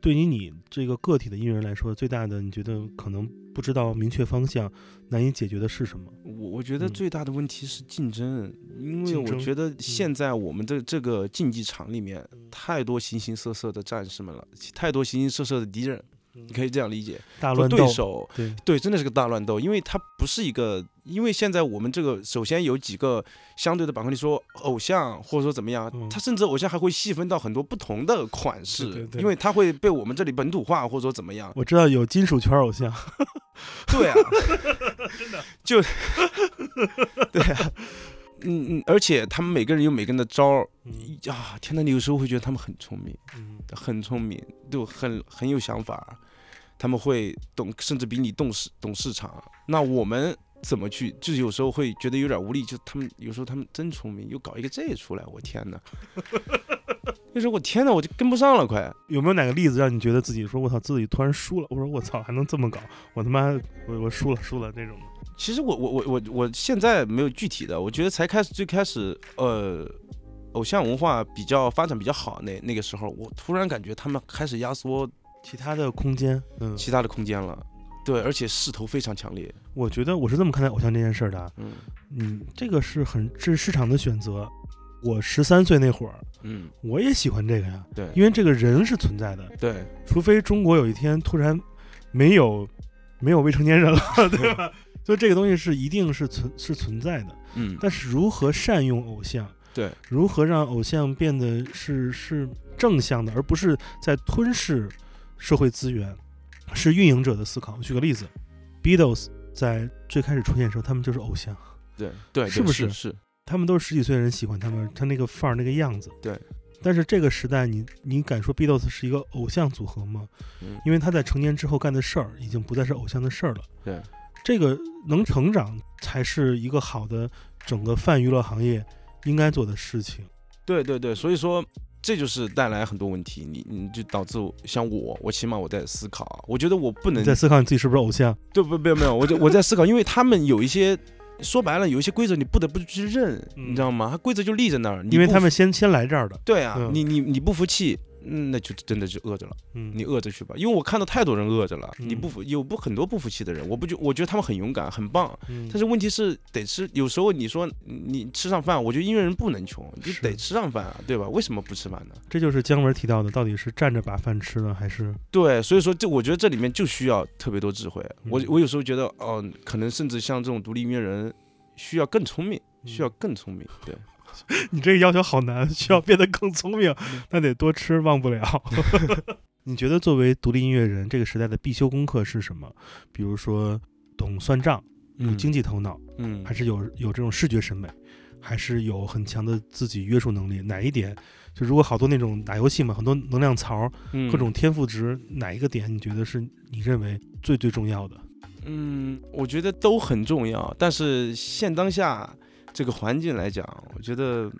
对于你这个个体的音乐人来说，最大的你觉得可能不知道明确方向，难以解决的是什么？我我觉得嗯最大的问题是竞争，因为我觉得现在我们的这个竞技场里面太多形形色色的战士们了，太多形形色色的敌人，你可以这样理解。和大乱斗对，手，对，对，真的是个大乱斗，因为它不是一个，因为现在我们这个首先有几个相对的板块，你说偶像或者说怎么样，嗯。它甚至偶像还会细分到很多不同的款式，对对对。因为它会被我们这里本土化或者说怎么样，我知道有金属圈偶像，对啊，真的。就对啊，嗯嗯，而且他们每个人有每个人的招儿嗯。啊，天呐，你有时候会觉得他们很聪明，嗯。很聪明，就很很有想法，他们会懂，甚至比你懂市懂市场。那我们怎么去？就是有时候会觉得有点无力，就他们有时候他们真聪明，又搞一个这出来，我天哪！那时候我天哪，我就跟不上了，快。有没有哪个例子让你觉得自己说我操自己突然输了？我说我操还能这么搞？我他妈我我输了输了那种的。其实我我我我我现在没有具体的，我觉得才开始最开始呃，偶像文化比较发展比较好那那个时候，我突然感觉他们开始压缩其他的空间，嗯，其他的空间了，对，而且势头非常强烈，我觉得我是这么看待偶像这件事儿的嗯，这个是很这是市场的选择。我十三岁那会儿，嗯，我也喜欢这个呀，对。因为这个人是存在的，对，除非中国有一天突然没有没有未成年人了，对吧？所以这个东西是一定是存是存在的，嗯，但是如何善用偶像，对，如何让偶像变得是是正向的，而不是在吞噬社会资源，是运营者的思考。举个例子，Beatles 在最开始出现的时候，他们就是偶像，对对，是不是是是？他们都是十几岁的人喜欢他们，他那个范儿那个样子。对。但是这个时代你，你敢说 Beatles 是一个偶像组合吗？嗯因为他在成年之后干的事儿，已经不再是偶像的事儿了。对，这个能成长，才是一个好的整个泛娱乐行业应该做的事情。对对对，所以说这就是带来很多问题，你你就导致像我，我起码我在思考，我觉得我不能在思考你自己是不是偶像？对不没有没有，我就我在思考，因为他们有一些说白了有一些规则你不得不去认，嗯你知道吗？他规则就立在那儿，因为他们先先来这儿的。对啊，嗯你你你不服气。嗯，那就真的就饿着了，嗯，你饿着去吧，因为我看到太多人饿着了。嗯你不服有不很多不服气的人，我不觉我觉得他们很勇敢，很棒。嗯，但是问题是得吃，有时候你说你吃上饭，我觉得音乐人不能穷，你得吃上饭啊，对吧？为什么不吃饭呢？这就是姜文提到的，到底是站着把饭吃呢，还是对，所以说这我觉得这里面就需要特别多智慧。我嗯我有时候觉得，哦、可能甚至像这种独立音乐人，需要更聪明，需要更聪明。对，你这个要求好难，需要变得更聪明，那得多吃，忘不了。你觉得作为独立音乐人，这个时代的必修功课是什么？比如说懂算账，有嗯经济头脑，嗯还是有有这种视觉审美，还是有很强的自己约束能力？哪一点？就如果好多那种打游戏嘛，很多能量槽，嗯各种天赋值，哪一个点你觉得是你认为最最重要的？嗯，我觉得都很重要，但是现当下这个环境来讲，我觉得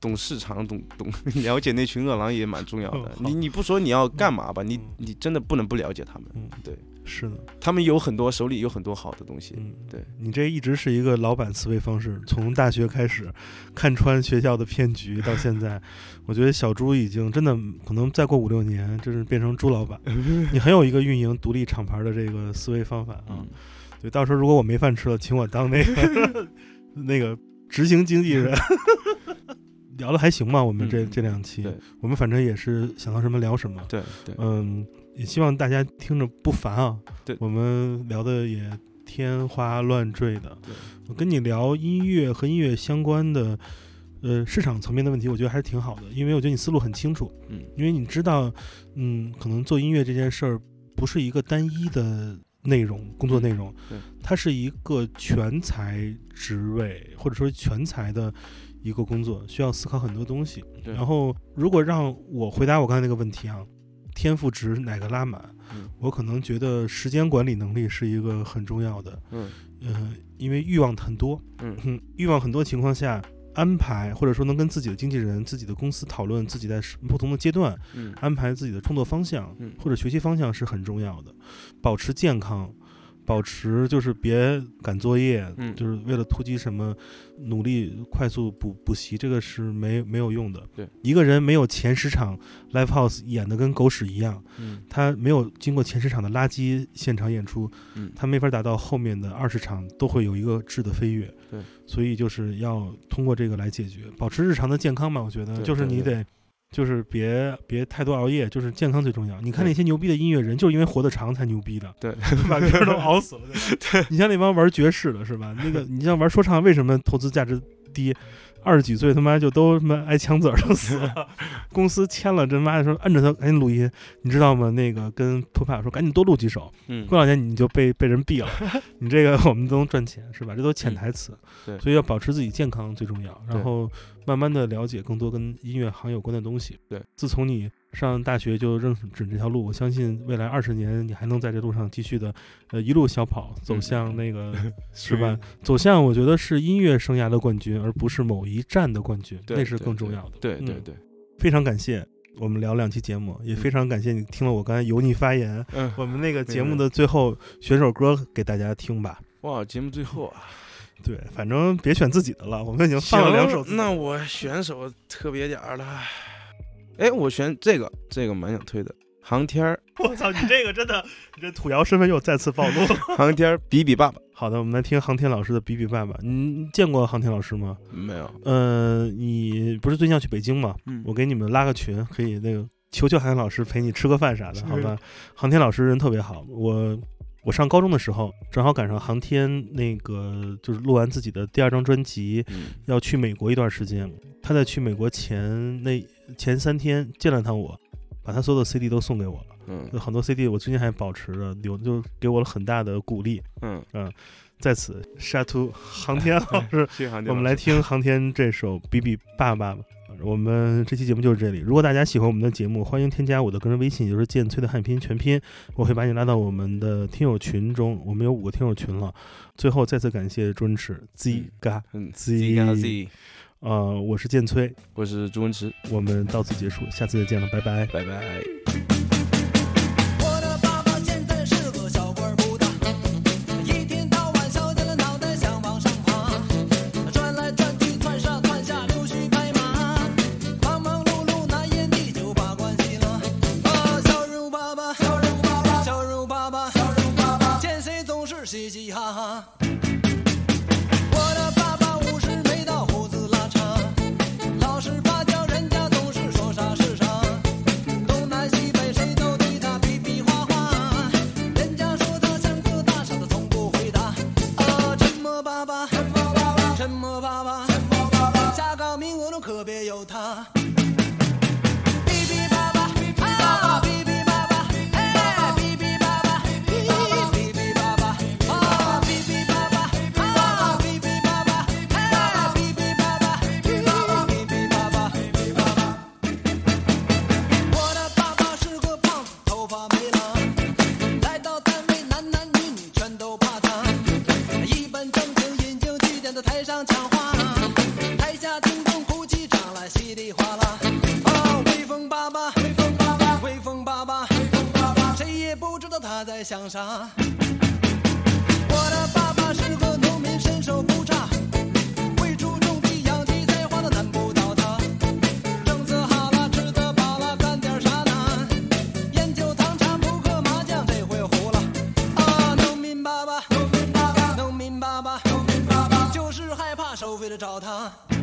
懂市场、懂懂 了解那群饿狼也蛮重要的你你不说你要干嘛吧，你嗯你真的不能不了解他们。嗯，对，是的，他们有很多手里有很多好的东西。嗯，对你这一直是一个老板思维方式，从大学开始看穿学校的骗局到现在，我觉得小猪已经真的可能再过五六年，真是变成猪老板。你很有一个运营独立厂牌的这个思维方法啊。嗯，对，到时候如果我没饭吃了，请我当那个 那个执行经纪人。聊的还行吧，我们这嗯这两期，我们反正也是想到什么聊什么。对对，嗯，也希望大家听着不烦啊。对我们聊的也天花乱坠的。我跟你聊音乐和音乐相关的，呃，市场层面的问题，我觉得还是挺好的，因为我觉得你思路很清楚。嗯因为你知道，嗯，可能做音乐这件事儿不是一个单一的内容，工作内容，它是一个全才职位或者说全才的一个工作，需要思考很多东西。然后，如果让我回答我刚才那个问题啊，天赋值哪个拉满？嗯我可能觉得时间管理能力是一个很重要的，嗯呃，因为欲望很多，嗯嗯，欲望很多情况下，安排或者说能跟自己的经纪人、自己的公司讨论自己在不同的阶段嗯安排自己的创作方向嗯或者学习方向是很重要的，保持健康。保持就是别赶作业，嗯就是为了突击什么，努力快速补补习，这个是没没有用的。对，一个人没有前十场 live house 演的跟狗屎一样，嗯他没有经过前十场的垃圾现场演出，嗯他没法达到后面的二十场都会有一个质的飞跃。对，所以就是要通过这个来解决，保持日常的健康嘛。我觉得就是你对得，就是别别太多熬夜，就是健康最重要。你看那些牛逼的音乐人，就是因为活得长才牛逼的，对，把 别人都熬死了。对你像那帮玩爵士的是吧？那个你像玩说唱，为什么投资价值低？二十几岁他妈就都他妈挨枪子儿就死了，公司签了，这妈的说摁着他赶紧录音，你知道吗？那个跟托帕说赶紧多录几首，嗯过两年你就被被人毙了，你这个我们都能赚钱是吧？这都潜台词，所以要保持自己健康最重要，然后慢慢的了解更多跟音乐行有关的东西。对，自从你上大学就认准这条路，我相信未来二十年你还能在这路上继续的，呃，一路小跑走嗯向那个、是吧？走向我觉得是音乐生涯的冠军，而不是某一站的冠军，对那是更重要的。嗯对对对，非常感谢。我们聊两期节目，也非常感谢你听了我刚才油腻发言。嗯，我们那个节目的最后选首歌给大家听吧。哇，节目最后啊，对，反正别选自己的了，我们已经放了两首那我选首特别点儿的，哎，我选这个，这个蛮想推的。航天儿，我操，你这个真的，你这土窑身份又再次暴露了。航天儿，比比爸爸。好的，我们来听航天老师的比比爸爸。你见过航天老师吗？没有。呃，你不是最近要去北京吗？嗯、我给你们拉个群，可以那个求求航天老师陪你吃个饭啥的，好吧？航天老师人特别好，我。我上高中的时候，正好赶上航天那个就是录完自己的第二张专辑，要去美国一段时间。他在去美国前那前三天见了他，我把他所有的 CD 都送给我了。嗯，很多 CD 我最近还保持着，留就给我了很大的鼓励。嗯嗯，在此沙图 航天老师，我们来听航天这首《比比爸爸》吧。我们这期节目就是这里。如果大家喜欢我们的节目，欢迎添加我的个人微信，就是剑催的汉拼全拼，我会把你拉到我们的听友群中。我们有五个听友群了。最后再次感谢周星驰 Z 嘎 Z 嘎 Z。啊我是剑崔。我是朱文驰我们到此结束下次再见了拜拜。拜拜。都为了找他。